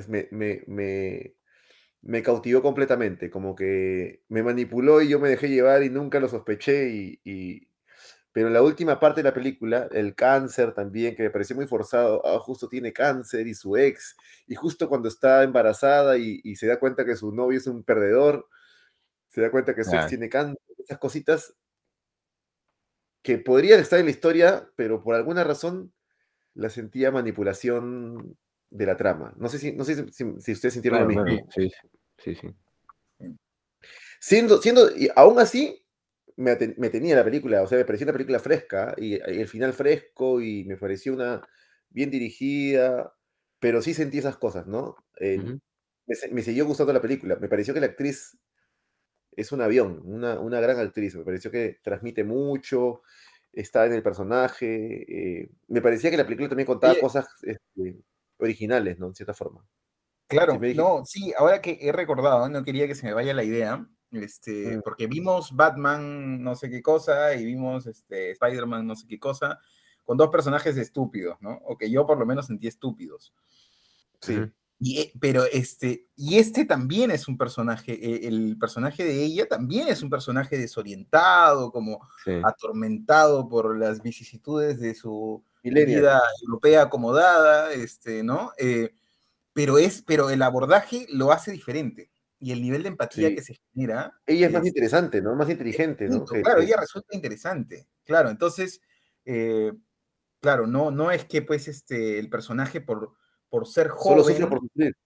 me, me, me, me cautivó completamente, como que me manipuló y yo me dejé llevar y nunca lo sospeché. Y, y- Pero la última parte de la película, el cáncer también, que me pareció muy forzado, ah, justo tiene cáncer y su ex, y justo cuando está embarazada y, y se da cuenta que su novio es un perdedor, se da cuenta que su ex tiene cáncer, esas cositas que podrían estar en la historia, pero por alguna razón la sentía manipulación de la trama. No sé si, no sé si, ustedes sintieron Claro, lo mismo. claro, sí, sí, sí. Siendo, siendo, y aún así, me, me tenía la película, o sea, me pareció una película fresca, y, y el final fresco, y me pareció una bien dirigida, pero sí sentí esas cosas, ¿no? Eh, me, me siguió gustando la película, me pareció que la actriz es un avión, una, una gran actriz, me pareció que transmite mucho, estaba en el personaje. eh, me parecía que la película también contaba cosas este, originales, ¿no? En cierta forma. Claro, Sí, no, sí, ahora que he recordado, no quería que se me vaya la idea, este, Mm. porque vimos Batman no sé qué cosa y vimos este, Spider-Man no sé qué cosa, con dos personajes estúpidos, ¿no? O que yo por lo menos sentí estúpidos. Sí. Y, eh, pero este, y este también es un personaje, eh, el personaje de ella también es un personaje desorientado, como Sí. atormentado por las vicisitudes de su vida europea acomodada, este, ¿no? Eh, pero, es, pero el abordaje lo hace diferente. Y el nivel de empatía Sí. que se genera. Ella es más es- interesante, ¿no? Más inteligente, ¿no? punto, claro, ella resulta interesante. Claro, entonces, eh, claro, no, no es que pues este, el personaje por, por ser Solo joven. sufre por sufrir.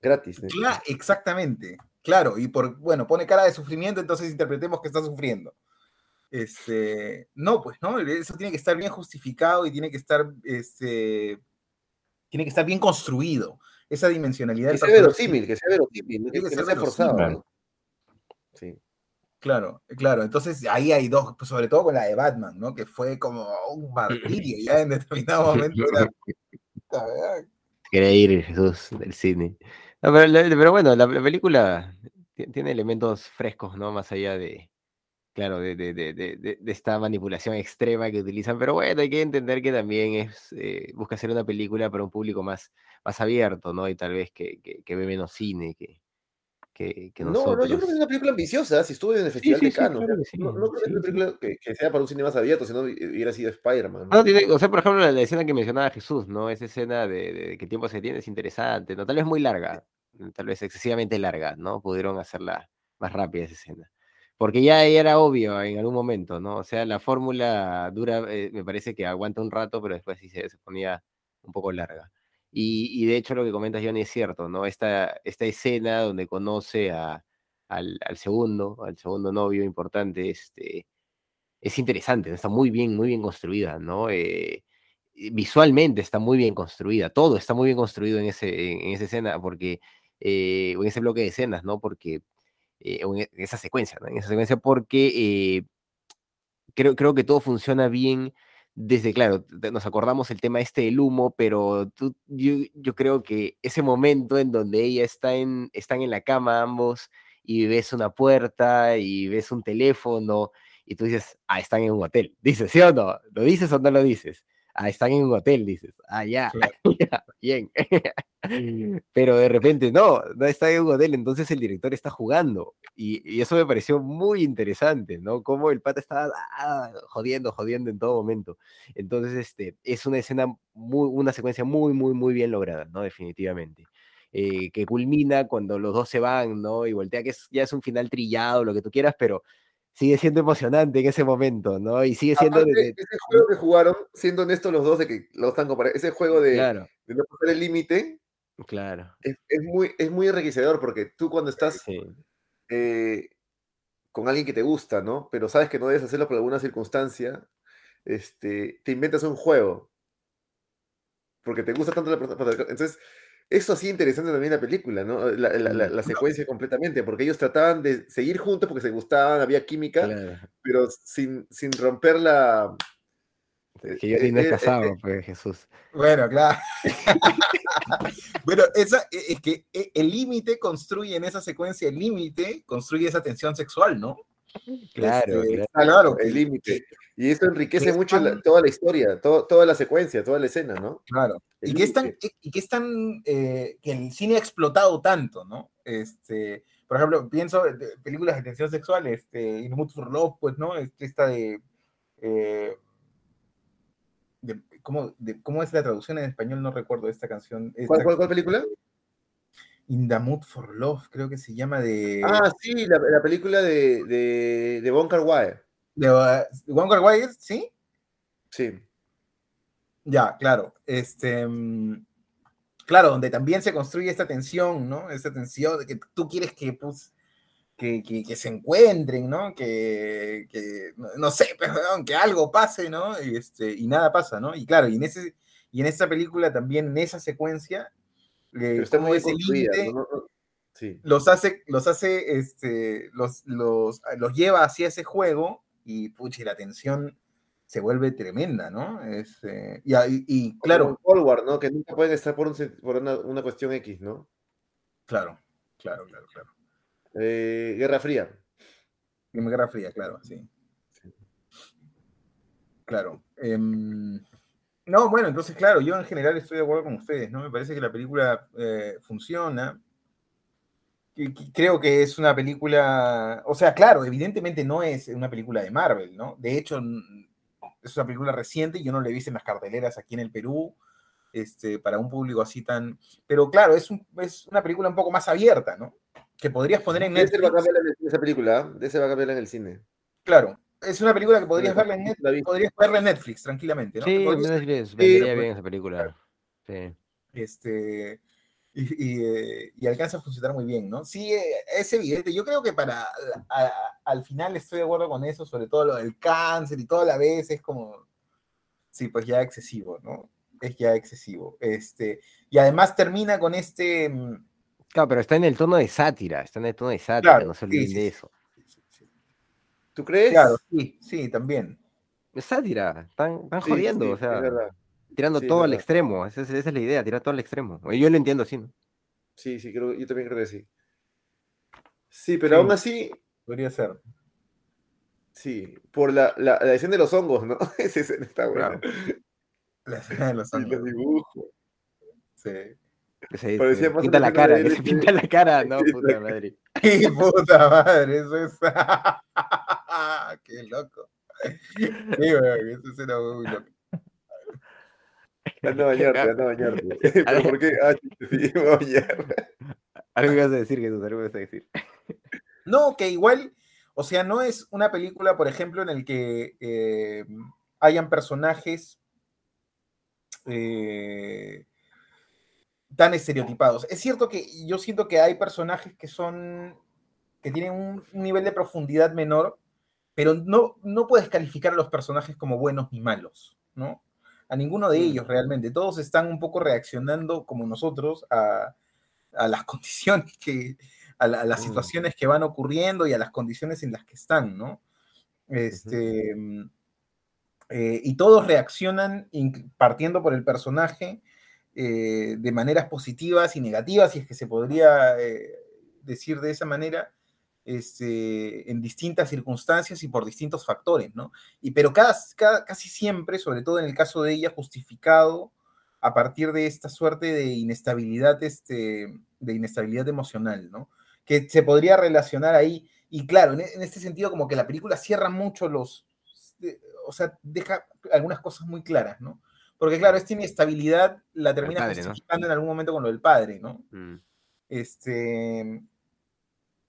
Gratis. exactamente, claro, y por, bueno, pone cara de sufrimiento, entonces interpretemos que está sufriendo. Este, no, pues, ¿no? Eso tiene que estar bien justificado y tiene que estar, este, tiene que estar bien construido. Esa dimensionalidad Que sea verosímil, que sea verosímil, ¿no? Tiene que, que que no ser forzado. ¿no? Sí. Claro, claro. Entonces ahí hay dos, pues, sobre todo con la de Batman, ¿no? Que fue como un martirio ya en determinado momento. Era. Quería ir Jesús del cine. No, pero, bueno, la, la película ti- tiene elementos frescos, ¿no? Más allá de, claro, de, de- de- de- esta manipulación extrema que utilizan. Pero bueno, hay que entender que también es, eh, busca hacer una película para un público más, más abierto, ¿no? Y tal vez que, que ve menos cine que, que, que No, no, nosotros. yo creo que es una película ambiciosa. Si estuvo en el Festival sí, de sí, Cannes. claro sea, que sí, no, no creo que es una película que, que sea para un cine más abierto, sino hubiera sido Spider-Man. ¿no? No, o sea, por ejemplo, la, la escena que mencionaba Jesús, ¿no? Esa escena de, de qué tiempo se tiene es interesante, ¿no? Tal vez muy larga, mm, tal vez excesivamente larga, ¿no? Pudieron hacerla más rápida esa escena. Porque ya era obvio en algún momento, ¿no? O sea, la fórmula dura, eh, me parece que aguanta un rato, pero después sí se, se ponía un poco larga. Y, de hecho lo que comentas, Johnny, es cierto, ¿no? Esta, esta escena donde conoce a, al, segundo, al segundo novio importante, este, es interesante, está muy bien, muy bien construida, ¿no? Eh, visualmente está muy bien construida, todo está muy bien construido en, ese, en, esa escena, porque, eh, en ese bloque de escenas, ¿no? Porque, eh, en esa secuencia, ¿no? En esa secuencia, porque eh, creo, creo que todo funciona bien desde, claro, nos acordamos el tema este del humo, pero tú, yo, yo creo que ese momento en donde ella está en, están en la cama ambos y ves una puerta y ves un teléfono y tú dices, ah, están en un hotel. Dices, ¿sí o no? ¿Lo dices o no lo dices? Ah, están en un hotel, dices. Ah, ya, ya, bien. Pero de repente no, no está en un hotel, entonces el director está jugando. Y, y eso me pareció muy interesante, ¿no? Cómo el pata estaba ah, jodiendo, jodiendo en todo momento. Entonces, este, es una escena, muy, una secuencia muy, muy, muy bien lograda, ¿no? Definitivamente. Eh, que culmina cuando los dos se van, ¿no? Y voltea, que es, ya es un final trillado, lo que tú quieras, pero sigue siendo emocionante en ese momento, ¿no? Y sigue siendo... de- Aparte, de- ese juego que jugaron, siendo honestos los dos, de que lo están comparando, ese juego de, claro, de no pasar el límite claro. es, es muy, es muy enriquecedor porque tú cuando estás Sí, eh, con alguien que te gusta, ¿no? Pero sabes que no debes hacerlo por alguna circunstancia, este, te inventas un juego. Porque te gusta tanto la persona. Entonces, eso sí interesante también la película, ¿no? La, la- la- la secuencia completamente, porque ellos trataban de seguir juntos porque se gustaban, había química, claro. pero sin, sin romper la... Es que yo no eh, es eh, casado, pues Jesús. Bueno, claro. bueno, esa, es que e- el límite construye en esa secuencia, el límite construye esa tensión sexual, ¿no? Claro, Este, claro. claro, el límite. Y eso enriquece que mucho la- toda la historia, todo- toda la secuencia, toda la escena, ¿no? Claro. El Y que es tan, y que es tan, eh, que el cine ha explotado tanto, ¿no? Este, por ejemplo, pienso en películas de tensión sexual, este, In Mood for Love, pues, ¿no? Este, esta de, eh, de- ¿cómo, de- ¿cómo es la traducción en español? No recuerdo esta canción. esta- ¿Cuál, cuál, cuál película? In the Mood for Love, creo que se llama de... Ah, sí, la, la película de, de, de Von Kar Wai. de, uh, Wong Kar Wai, ¿sí? Sí. Ya, claro. Este, mm, claro, donde también se construye esta tensión, ¿no? Esta tensión de que tú quieres que, pues, que, que- que se encuentren, ¿no? Que, que, no, sé, perdón, que algo pase, ¿no? Y, este, y nada pasa, ¿no? Y claro, y en, ese, y en esta película también, en esa secuencia, eh, está muy ese límite ¿no? Sí. los hace, los hace, este, los, los, los lleva hacia ese juego y, pucha, y la tensión se vuelve tremenda, ¿no? Es, eh, y, y- y, claro, ¿no? Que nunca pueden estar por, un por una, una cuestión X, ¿no? claro, claro, claro, claro. Eh, Guerra Fría. Guerra Fría, claro, sí. Claro. em, no, bueno, entonces, claro, yo en general estoy de acuerdo con ustedes, ¿no? Me parece que la película eh, funciona. Creo que es una película, o sea, claro, evidentemente no es una película de Marvel, ¿no? De hecho, es una película reciente, yo no la he visto en las carteleras aquí en el Perú, este, para un público así tan... Pero claro, es, un- es una película un poco más abierta, ¿no? Que podrías poner en De ese va a Netflix. ¿ah? De ese va a cambiar en el cine. Claro, es una película que podrías la- verla en Netflix, la vi. podrías verla en Netflix tranquilamente, ¿no? Sí, Netflix vendería pues, bien esa película. Sí. este, y, y, eh, y alcanza a funcionar muy bien, ¿no? Sí, eh, es evidente. Yo creo que para a- al final estoy de acuerdo con eso, sobre todo lo del cáncer y toda la vez es como, sí, pues ya excesivo, ¿no? Es ya excesivo. Este, y además termina con este, mm, Claro, pero está en el tono de sátira, está en el tono de sátira, Claro, no se olviden sí, de eso. ¿Tú crees? claro, sí, sí, también. Es sátira, están, están Sí, jodiendo, sí, o sea, tirando todo al extremo, esa es, esa es la idea, tirar todo al extremo. Yo lo entiendo así, ¿no? Sí, sí, creo, yo también creo que sí. Sí, pero Sí. aún así, Podría ser. sí, por la, la, la escena de los hongos, ¿no? Esa escena está buena. Claro. La escena de los hongos, dibujos. sí. Que se, Parecía se más pinta la cara, que se pinta la cara, no, puta madre. ¡Qué puta madre! Eso es. ¡Qué loco! Sí, weón, eso será muy loco. Anda a bañarte, anda a bañarte. ¿Pero por qué? Ah, sí, voy a bañar. Algo ibas a decir, Jesús, algo ibas a decir. No, que igual, o sea, no es una película, por ejemplo, en el que eh, hayan personajes eh, tan estereotipados. Es cierto que yo siento que hay personajes que son, que tienen un, nivel de profundidad menor, pero no, no puedes calificar a los personajes como buenos ni malos, ¿no? A ninguno de Mm. ellos realmente. Todos están un poco reaccionando como nosotros a, a las condiciones que, a, la- a las Mm. situaciones que van ocurriendo y a las condiciones en las que están, ¿no? Este, eh, y todos reaccionan partiendo por el personaje eh, de maneras positivas y negativas, si es que se podría eh, decir de esa manera, este, en distintas circunstancias y por distintos factores, ¿no? Y, pero casi siempre, sobre todo en el caso de ella, justificado a partir de esta suerte de inestabilidad, este, de inestabilidad emocional, ¿no? Que se podría relacionar ahí, y claro, en, en este sentido como que la película cierra mucho los, o sea, deja algunas cosas muy claras, ¿no? Porque claro, esta inestabilidad la termina padre, ¿no? justificando en algún momento con lo del padre, ¿no? Mm. Este,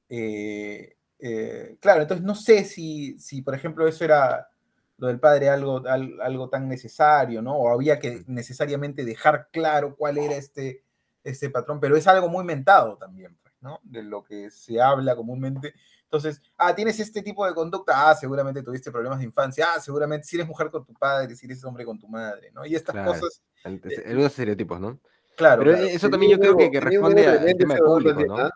eh, eh, claro, entonces no sé si, si, por ejemplo, eso era lo del padre algo, al- algo tan necesario, ¿no? O había que necesariamente dejar claro cuál era este, este patrón, pero es algo muy mentado también, pues, ¿no? De lo que se habla comúnmente. Entonces, ah, tienes este tipo de conducta, ah, seguramente tuviste problemas de infancia, ah, seguramente si eres mujer con tu padre, si eres hombre con tu madre, ¿no? Y estas Claro. cosas, Antes- Eh, Algunos estereotipos, ¿no? claro, Pero claro. eso también yo creo que, que responde al tema del público, también, ¿no? ¿ah?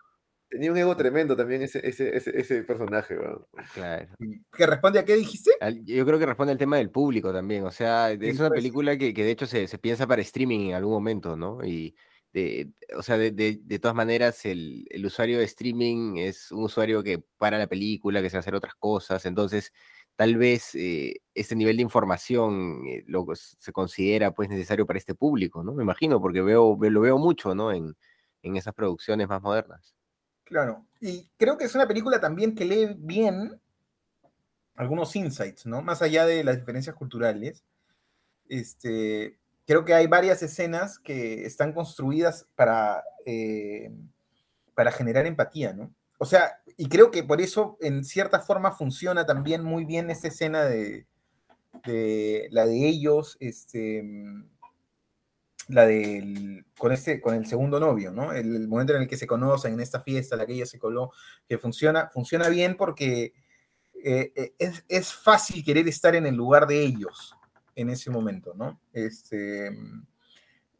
Tenía un ego tremendo también ese, ese, ese, ese personaje, weón. Claro. ¿Que responde a qué dijiste? Al- Yo creo que responde al tema del público también. O sea, es Sí, una pues. película que, que de hecho se, se piensa para streaming en algún momento, ¿no? Y, de, o sea, de, todas maneras, el, usuario de streaming es un usuario que para la película, que se va a hacer otras cosas. Entonces, tal vez eh, este nivel de información eh, se considera pues necesario para este público, ¿no? Me imagino, porque lo veo mucho, ¿no? En, en esas producciones más modernas. Claro, y creo que es una película también que lee bien algunos insights, ¿no? Más allá de las diferencias culturales. Este, creo que hay varias escenas que están construidas para, eh, para generar empatía, ¿no? O sea, y creo que por eso en cierta forma funciona también muy bien esta escena de, la de ellos, este, la del, con, este, con el segundo novio, ¿no? El, el momento en el que se conocen en esta fiesta, la que ella se coló, que funciona, funciona bien porque eh, eh, es, es fácil querer estar en el lugar de ellos en ese momento, ¿no? Este,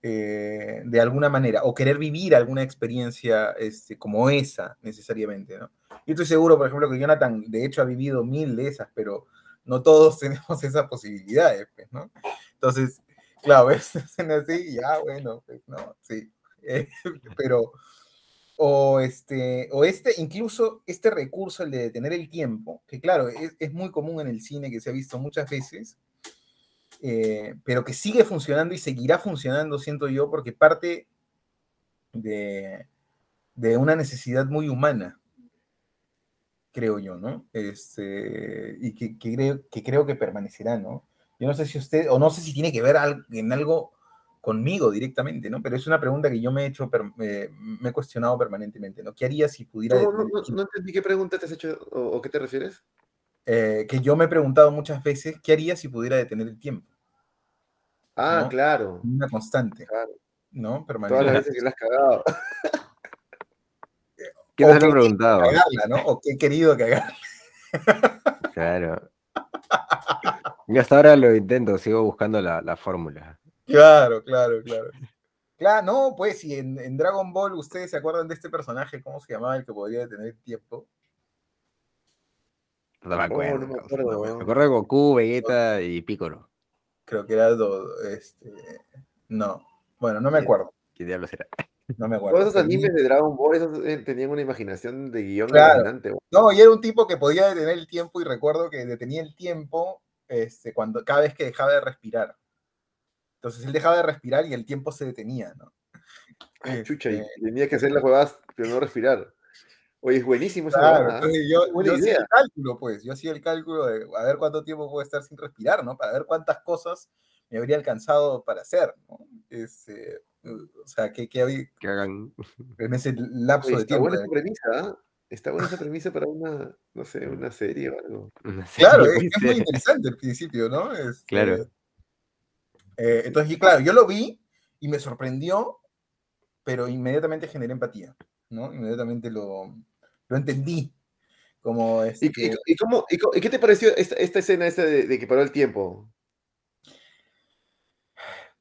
eh, de alguna manera, o querer vivir alguna experiencia este, como esa necesariamente, ¿no? Yo estoy seguro, por ejemplo, que Jonathan, de hecho, ha vivido mil de esas, pero no todos tenemos esa posibilidad, pues, ¿no? Entonces, claro, es así, ya, bueno, pues, no, sí. Eh, pero, o este, o este, incluso este recurso, el de detener el tiempo, que claro, es, muy común en el cine, que se ha visto muchas veces, eh, pero que sigue funcionando y seguirá funcionando, siento yo, porque parte de, de una necesidad muy humana, creo yo, ¿no? Este, y que, creo, que creo que permanecerá, ¿no? Yo no sé si usted, o no sé si tiene que ver en algo conmigo directamente, ¿no? Pero es una pregunta que yo me he hecho, me he cuestionado permanentemente, ¿no? ¿Qué haría si pudiera... No, no, no, entendí qué pregunta te has hecho o, qué te refieres. Eh, que yo me he preguntado muchas veces, ¿qué haría si pudiera detener el tiempo? Ah, claro. Una constante. Claro. ¿No? Permanente. Todas las veces que la has cagado. ¿Qué te lo he preguntado? ¿no? O qué he querido cagarla. Claro. Yo hasta ahora lo intento, sigo buscando la, fórmula. Claro, claro, claro. Claro, no, pues si en, Dragon Ball ustedes se acuerdan de este personaje, ¿cómo se llamaba el que podría detener tiempo? No me acuerdo. No, me, acuerdo me acuerdo de Goku, Vegeta y Piccolo. Creo que era dos, este, no. Bueno, no me acuerdo. ¿Qué diablos era? No me acuerdo. Todos esos animes de Dragon Ball esos, eh, tenían una imaginación de guion claro. No, y era un tipo que podía detener el tiempo y recuerdo que detenía el tiempo este, cuando, cada vez que dejaba de respirar. Entonces él dejaba de respirar y el tiempo se detenía, ¿no? Ay, chucha, y este tenía que hacer las huevas pero no respirar. Oye, es buenísimo eso. Claro, ¿ah? yo, yo hacía el cálculo, pues, yo hacía el cálculo de a ver cuánto tiempo puedo estar sin respirar, ¿no? Para ver cuántas cosas me habría alcanzado para hacer, ¿no? Este, o sea, que, que, que hagan en ese lapso de tiempo. Buena esa premisa, ¿ah? Está buena esa premisa para una, no sé, una serie o algo. Claro, es, es, muy interesante el principio, ¿no? Este, claro. Eh, entonces, claro, yo lo vi y me sorprendió, pero inmediatamente generé empatía, ¿no? Inmediatamente lo, lo entendí. Como este... ¿Y, cómo, y, qué te pareció esta, esta escena esta de, de, que paró el tiempo?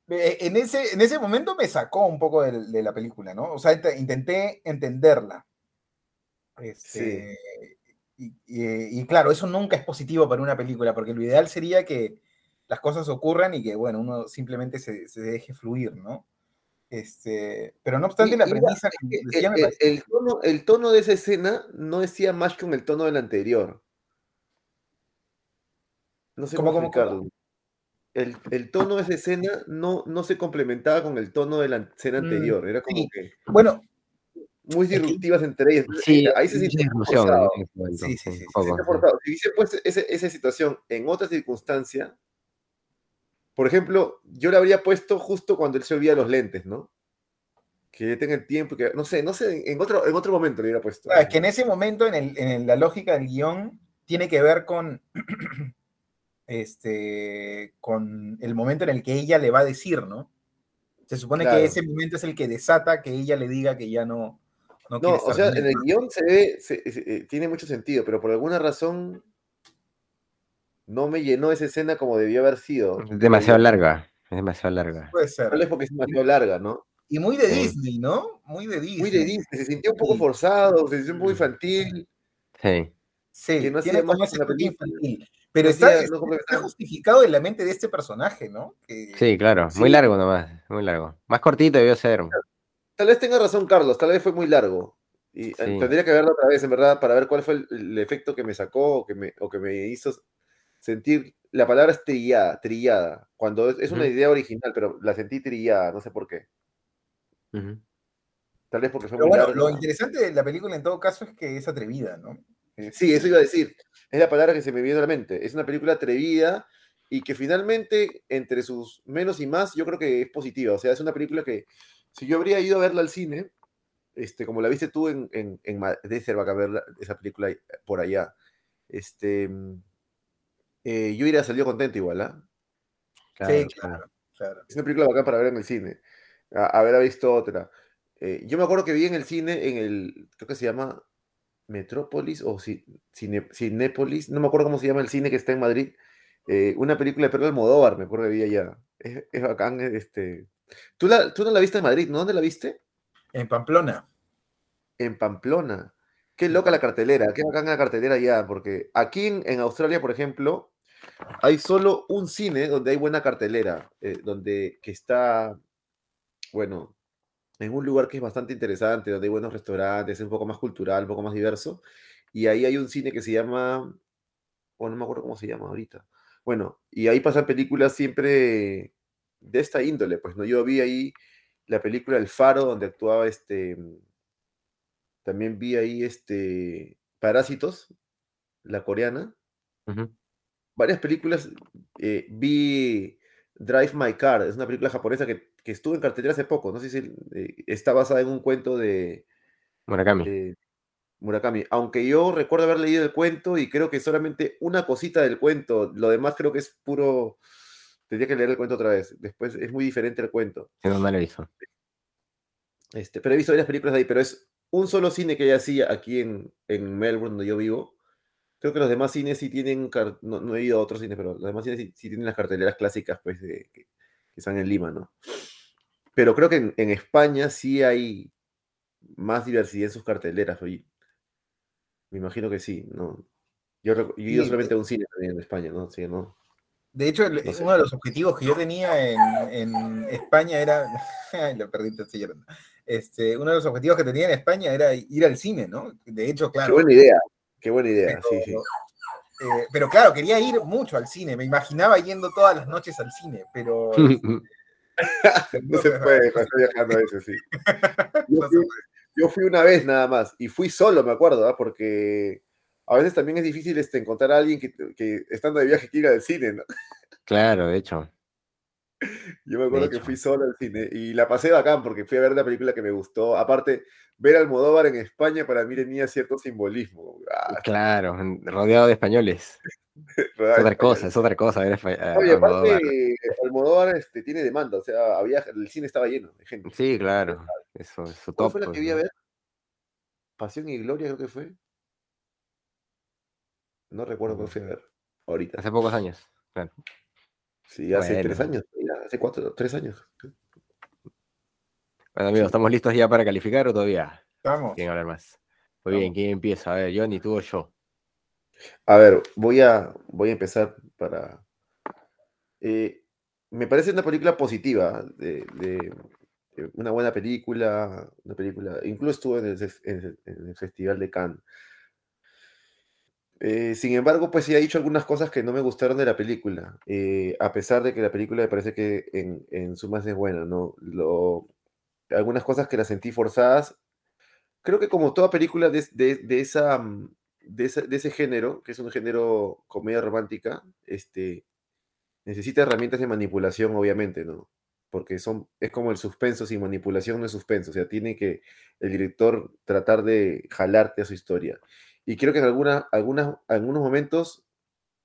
en ese, en ese momento me sacó un poco de, la película, ¿no? O sea, intenté entenderla. Este, y, claro, eso nunca es positivo para una película, porque lo ideal sería que las cosas ocurran y que, bueno, uno simplemente se, deje fluir, ¿no? Este, pero no obstante, la premisa... el, tono, el tono de esa escena no decía más que con el tono del anterior. No sé cómo, cómo explicarlo el, tono de esa escena no, no se complementaba con el tono de la escena mm, anterior. Era como que. Bueno. Muy disruptivas entre ellas. Sí, ahí se siente Sí, sí, sí. Si hubiese puesto esa situación en otra circunstancia, por ejemplo, yo le habría puesto justo cuando él se olvida los lentes, ¿no? Que tenga el tiempo, que no sé, no sé, en otro, en otro momento le hubiera puesto. Ah, es que en ese momento, en, el, en la lógica del guion, tiene que ver con este, con el momento en el que ella le va a decir, ¿no? Se supone que ese momento es el que desata que ella le diga que ya no. No, no o sea, en el guion se ve, eh, tiene mucho sentido, pero por alguna razón no me llenó esa escena como debió haber sido. Es demasiado larga, es demasiado larga. Puede ser. Tal vez porque es demasiado larga, ¿no? Y muy de Disney, ¿no? Muy de Disney. Muy de Disney, se sintió un poco forzado, se sintió un poco infantil. Sí. Sí, que no tiene como ese infantil. Pero está, justificado en la mente de este personaje, ¿no? sí, claro, muy largo nomás, muy largo. Más cortito debió ser. Tal vez tenga razón Carlos, tal vez fue muy largo. Y eh, tendría que verlo otra vez, en verdad, para ver cuál fue el, efecto que me sacó o que me, o que me hizo sentir. La palabra es trillada, trillada. Cuando es, una idea original, pero la sentí trillada, no sé por qué. Tal vez porque fue muy bueno, Lo interesante de la película en todo caso es que es atrevida, ¿no? Sí, eso iba a decir. Es la palabra que se me viene a la mente. Es una película atrevida y que finalmente, entre sus menos y más, yo creo que es positiva. O sea, es una película que, si yo habría ido a verla al cine, este, como la viste tú en, en, en Madrid, a ver esa película por allá, este, eh, yo iría salido contento igual, ¿ah? sí, claro, claro, Es una película bacán para ver en el cine. A, haber visto otra. Eh, yo me acuerdo que vi en el cine, en el, creo que se llama Metrópolis o Cine, Cinépolis, no me acuerdo cómo se llama el cine que está en Madrid, eh, una película de Pedro Almodóvar, me acuerdo que vi allá. Es, es bacán, este... ¿Tú, la, tú no la viste en Madrid, ¿no? ¿Dónde la viste? En Pamplona. En Pamplona. Qué loca la cartelera, qué bacán la cartelera allá, porque aquí en, Australia, por ejemplo, hay solo un cine donde hay buena cartelera, eh, donde que está, bueno, en un lugar que es bastante interesante, donde hay buenos restaurantes, es un poco más cultural, un poco más diverso. Y ahí hay un cine que se llama, o no me acuerdo cómo se llama ahorita. Bueno, y ahí pasan películas siempre de esta índole, pues, ¿no? Yo vi ahí la película El Faro, donde actuaba este, también vi ahí este, Parásitos, la coreana. Varias películas, eh, vi Drive My Car, es una película japonesa que, que estuvo en cartelera hace poco, no sé si eh, está basada en un cuento de Murakami. Murakami, aunque yo recuerdo haber leído el cuento y creo que solamente una cosita del cuento, lo demás creo que es puro, tendría que leer el cuento otra vez, después es muy diferente el cuento. no, no lo hizo. Este, pero he visto varias películas de ahí, pero es un solo cine que hay así aquí en, en Melbourne, donde yo vivo. Creo que los demás cines sí tienen, no, he ido a otros cines, pero los demás cines sí, tienen las carteleras clásicas pues, de, que, están en Lima, ¿no? Pero creo que en, España sí hay más diversidad en sus carteleras. Oye. Me imagino que sí, ¿no? Yo, yo he ido solamente a un cine también en España, ¿no? Sí, ¿no? De hecho, uno de los objetivos que yo tenía en, España era. lo perdí, estoy llorando. Este, uno de los objetivos que tenía en España era ir al cine, ¿no? De hecho, claro. Qué buena idea, qué buena idea, sí, sí. Eh, pero claro, quería ir mucho al cine. Me imaginaba yendo todas las noches al cine, pero. no se puede estoy viajando a eso, sí. Yo fui, una vez nada más y fui solo, me acuerdo, ¿ah? porque a veces también es difícil este, encontrar a alguien que, estando de viaje quiera al cine, ¿no? Claro, de hecho. Yo me acuerdo que fui solo al cine y la pasé bacán porque fui a ver una película que me gustó. Aparte, ver al Almodóvar en España para mí tenía cierto simbolismo. Ah, claro, rodeado de españoles. es otra cosa, es otra cosa ver a, Oye, Almodóvar. aparte, Almodóvar este, tiene demanda, o sea, había, el cine estaba lleno de gente. Sí, claro, eso, eso ¿Cuál fue la que pues, vi a ver? Pasión y Gloria creo que fue. No recuerdo cuál fui a ver ahorita. Hace pocos años, claro. Sí, hace tres años, hace cuatro, tres años. Bueno, amigos, ¿estamos listos ya para calificar o todavía? Vamos. ¿Quién hablar más? Muy bien, ¿quién empieza? A ver, Johnny, tú o yo. A ver, voy a, voy a empezar para. Eh, me parece una película positiva, de, una buena película, una película. Incluso estuvo en el Festival de Cannes. Eh, sin embargo, pues sí ha dicho algunas cosas que no me gustaron de la película, eh, a pesar de que la película me parece que en, en sumas es buena, ¿no? Algunas cosas que las sentí forzadas. Creo que como toda película de, de, esa, mm, de, ese género, que es un género comedia romántica, este, necesita herramientas de manipulación, obviamente, ¿no? Porque son, es como el suspenso, sin manipulación no es suspenso, o sea, tiene que el director tratar de jalarte a su historia. Y creo que en alguna, algunas, algunos momentos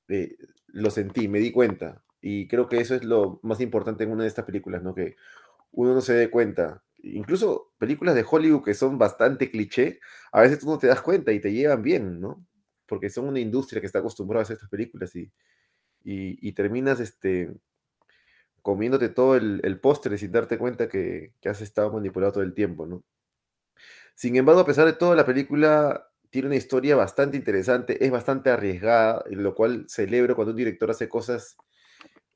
eh, lo sentí, me di cuenta. Y creo que eso es lo más importante en una de estas películas, ¿no? Que uno no se dé cuenta. Incluso películas de Hollywood que son bastante cliché, a veces tú no te das cuenta y te llevan bien, ¿no? Porque son una industria que está acostumbrada a hacer estas películas y, y, terminas este, comiéndote todo el, el postre sin darte cuenta que, que has estado manipulado todo el tiempo, ¿no? Sin embargo, a pesar de todo, la película tiene una historia bastante interesante, es bastante arriesgada, lo cual celebro cuando un director hace cosas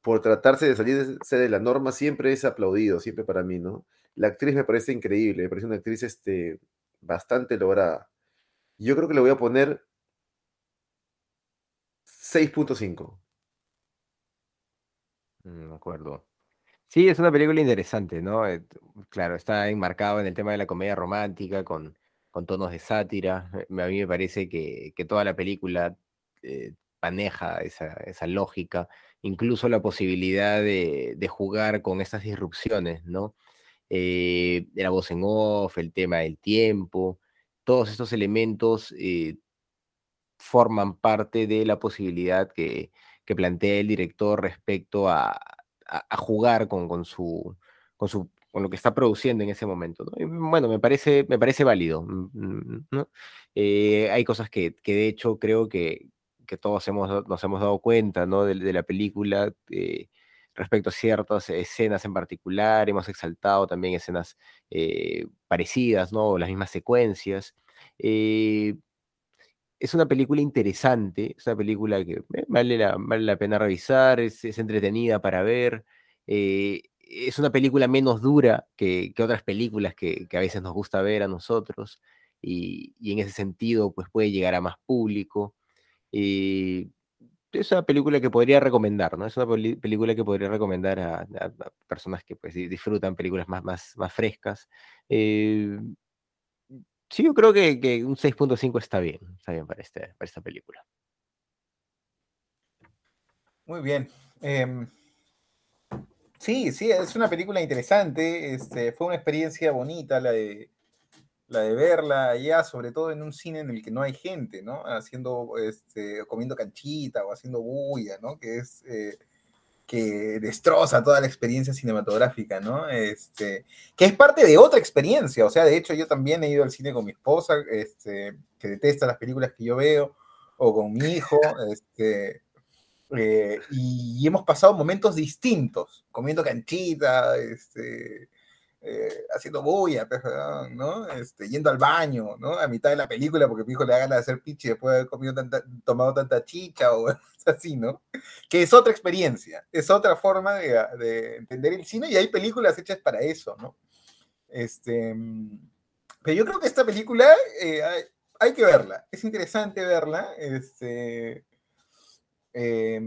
por tratarse de salirse de la norma, siempre es aplaudido, siempre para mí, ¿no? La actriz me parece increíble, me parece una actriz este, bastante lograda. Yo creo que le voy a poner 6.5. Mm, de acuerdo. Sí, es una película interesante, ¿no? Eh, claro, está enmarcado en el tema de la comedia romántica, con con tonos de sátira. Eh, a mí me parece que, toda la película eh, maneja esa, lógica, incluso la posibilidad de, jugar con estas disrupciones, ¿no? Eh, la voz en off, el tema del tiempo, todos estos elementos forman parte de la posibilidad que, plantea el director respecto a, jugar con su con lo que está produciendo en ese momento. bueno, me parece, me parece válido. Mm, mm, ¿no? Eh, hay cosas que, que, de hecho creo que, que todos hemos, nos hemos dado cuenta ¿no? de, la película eh, respecto a ciertas escenas en particular. Hemos exaltado también escenas eh, parecidas, ¿no? las mismas secuencias. es una película interesante, es una película que vale la, vale la pena revisar, es, es entretenida para ver. Es una película menos dura que, que otras películas que, que a veces nos gusta ver a nosotros y, y en ese sentido pues puede llegar a más público. eh, es una película que podría recomendar, ¿no? Es una película que podría recomendar a, personas que pues di- disfrutan películas más, más, más frescas. Eh, sí, yo creo que, que un 6.5 está bien, está bien para, este, para esta película. Muy bien. Em, sí, sí, es una película interesante. Este, fue una experiencia bonita la de, la de verla allá, sobre todo en un cine en el que no hay gente, ¿no? Haciendo, este, comiendo canchita o haciendo bulla, ¿no? Que es eh, que destroza toda la experiencia cinematográfica, ¿no? Este, que es parte de otra experiencia. O sea, de hecho, yo también he ido al cine con mi esposa, este, que detesta las películas que yo veo, o con mi hijo, este. Eh, y hemos pasado momentos distintos, comiendo canchita, este, eh, haciendo bulla, pues, ¿no? Este, yendo al baño, ¿no? A mitad de la película, porque mi hijo le da ganas de hacer pichi después de haber comido tanta, tomado tanta chicha o así, ¿no? Que es otra experiencia, es otra forma de, de entender el cine y hay películas hechas para eso, ¿no? Este, pero yo creo que esta película eh, hay, hay que verla, es interesante verla, este eh,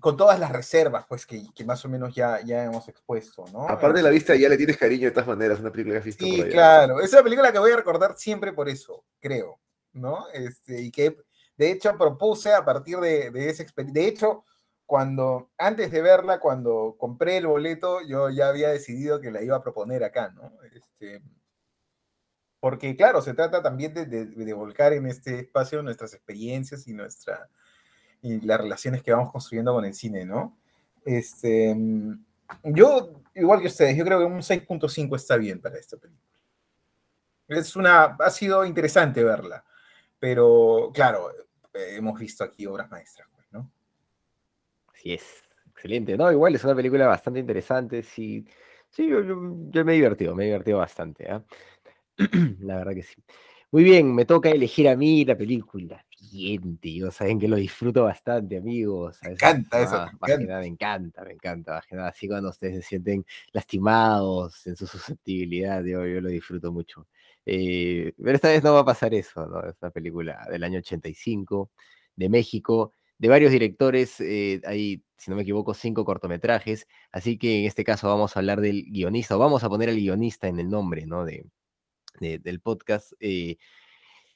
con todas las reservas, pues, que, que, más o menos ya, ya hemos expuesto, ¿no? Aparte de la vista, ya le tienes cariño de todas maneras, una película que has visto Sí, por allá. claro, es una película que voy a recordar siempre por eso, creo, ¿no? Este, y que, de hecho, propuse a partir de, de esa experiencia, de hecho, cuando, antes de verla, cuando compré el boleto, yo ya había decidido que la iba a proponer acá, ¿no? Este, porque, claro, se trata también de, de, de volcar en este espacio nuestras experiencias y nuestra y las relaciones que vamos construyendo con el cine, ¿no? Este, yo, igual que ustedes, yo creo que un 6.5 está bien para esta película. Es una, ha sido interesante verla, pero claro, hemos visto aquí obras maestras, pues, ¿no? Así es, excelente, ¿no? Igual es una película bastante interesante, sí, sí, yo, me he divertido, me he divertido bastante, ¿eh? La verdad que sí. Muy bien, me toca elegir a mí la película. Bien, tío, saben que lo disfruto bastante, amigos. Me encanta eso. Ah, me, encanta. Me encanta, me encanta. Más que nada, así cuando ustedes se sienten lastimados en su susceptibilidad, yo, yo lo disfruto mucho. Eh, pero esta vez no va a pasar eso, ¿no? Es una película del año 85, de México, de varios directores. Eh, hay, si no me equivoco, cinco cortometrajes. Así que en este caso vamos a hablar del guionista, o vamos a poner al guionista en el nombre, ¿no? De, de, del podcast. Eh,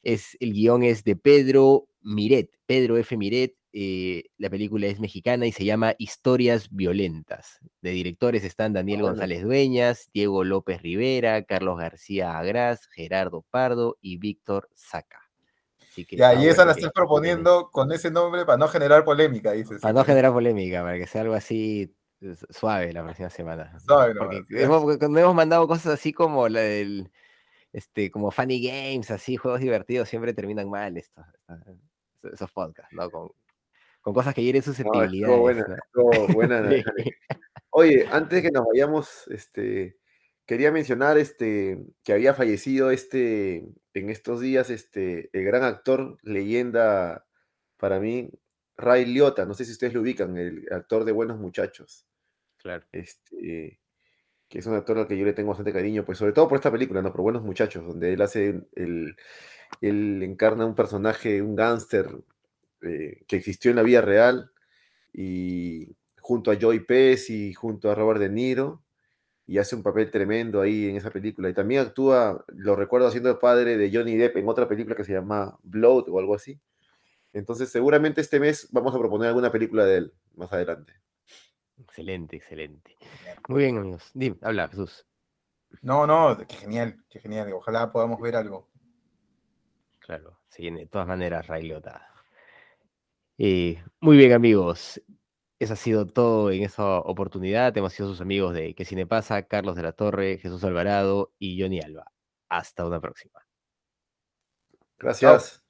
es, el guion es de Pedro Miret, Pedro F. Miret. Eh, la película es mexicana y se llama Historias Violentas. De directores están Daniel oh, González Dueñas, Diego López Rivera, Carlos García Agraz, Gerardo Pardo y Víctor Saca. Así que, ya, y esa la estás proponiendo con ese nombre para no generar polémica, dices. Para no generar polémica, para que sea algo así suave la próxima semana. Suave, Porque no, hemos, cuando hemos mandado cosas así como la del este, como funny games, así, juegos divertidos, siempre terminan mal estos, estos esos podcasts, ¿no? Con, con, cosas que hieren susceptibilidades. No, buena, ¿no? buena sí. Oye, antes de que nos vayamos, este, quería mencionar este, que había fallecido este, en estos días este, el gran actor, leyenda para mí, Ray Liotta, no sé si ustedes lo ubican, el actor de Buenos Muchachos. Claro. Este, que es un actor al que yo le tengo bastante cariño, pues sobre todo por esta película, ¿no? Por Buenos Muchachos, donde él hace, el, él encarna un personaje, un gángster eh, que existió en la vida real, y junto a Joey Pesci, junto a Robert De Niro, y hace un papel tremendo ahí en esa película. Y también actúa, lo recuerdo haciendo el padre de Johnny Depp en otra película que se llama Blood o algo así. Entonces, seguramente este mes vamos a proponer alguna película de él más adelante. Excelente, excelente. Muy bien, amigos. Dime, habla, Jesús. No, no, qué genial, qué genial. Ojalá podamos ver algo. Claro, sí, de todas maneras, Ray Liotta. Eh, muy bien, amigos. Eso ha sido todo en esa oportunidad. Hemos sido sus amigos de Que Cine Pasa, Carlos de la Torre, Jesús Alvarado y Johnny Alba. Hasta una próxima. Gracias. Chao.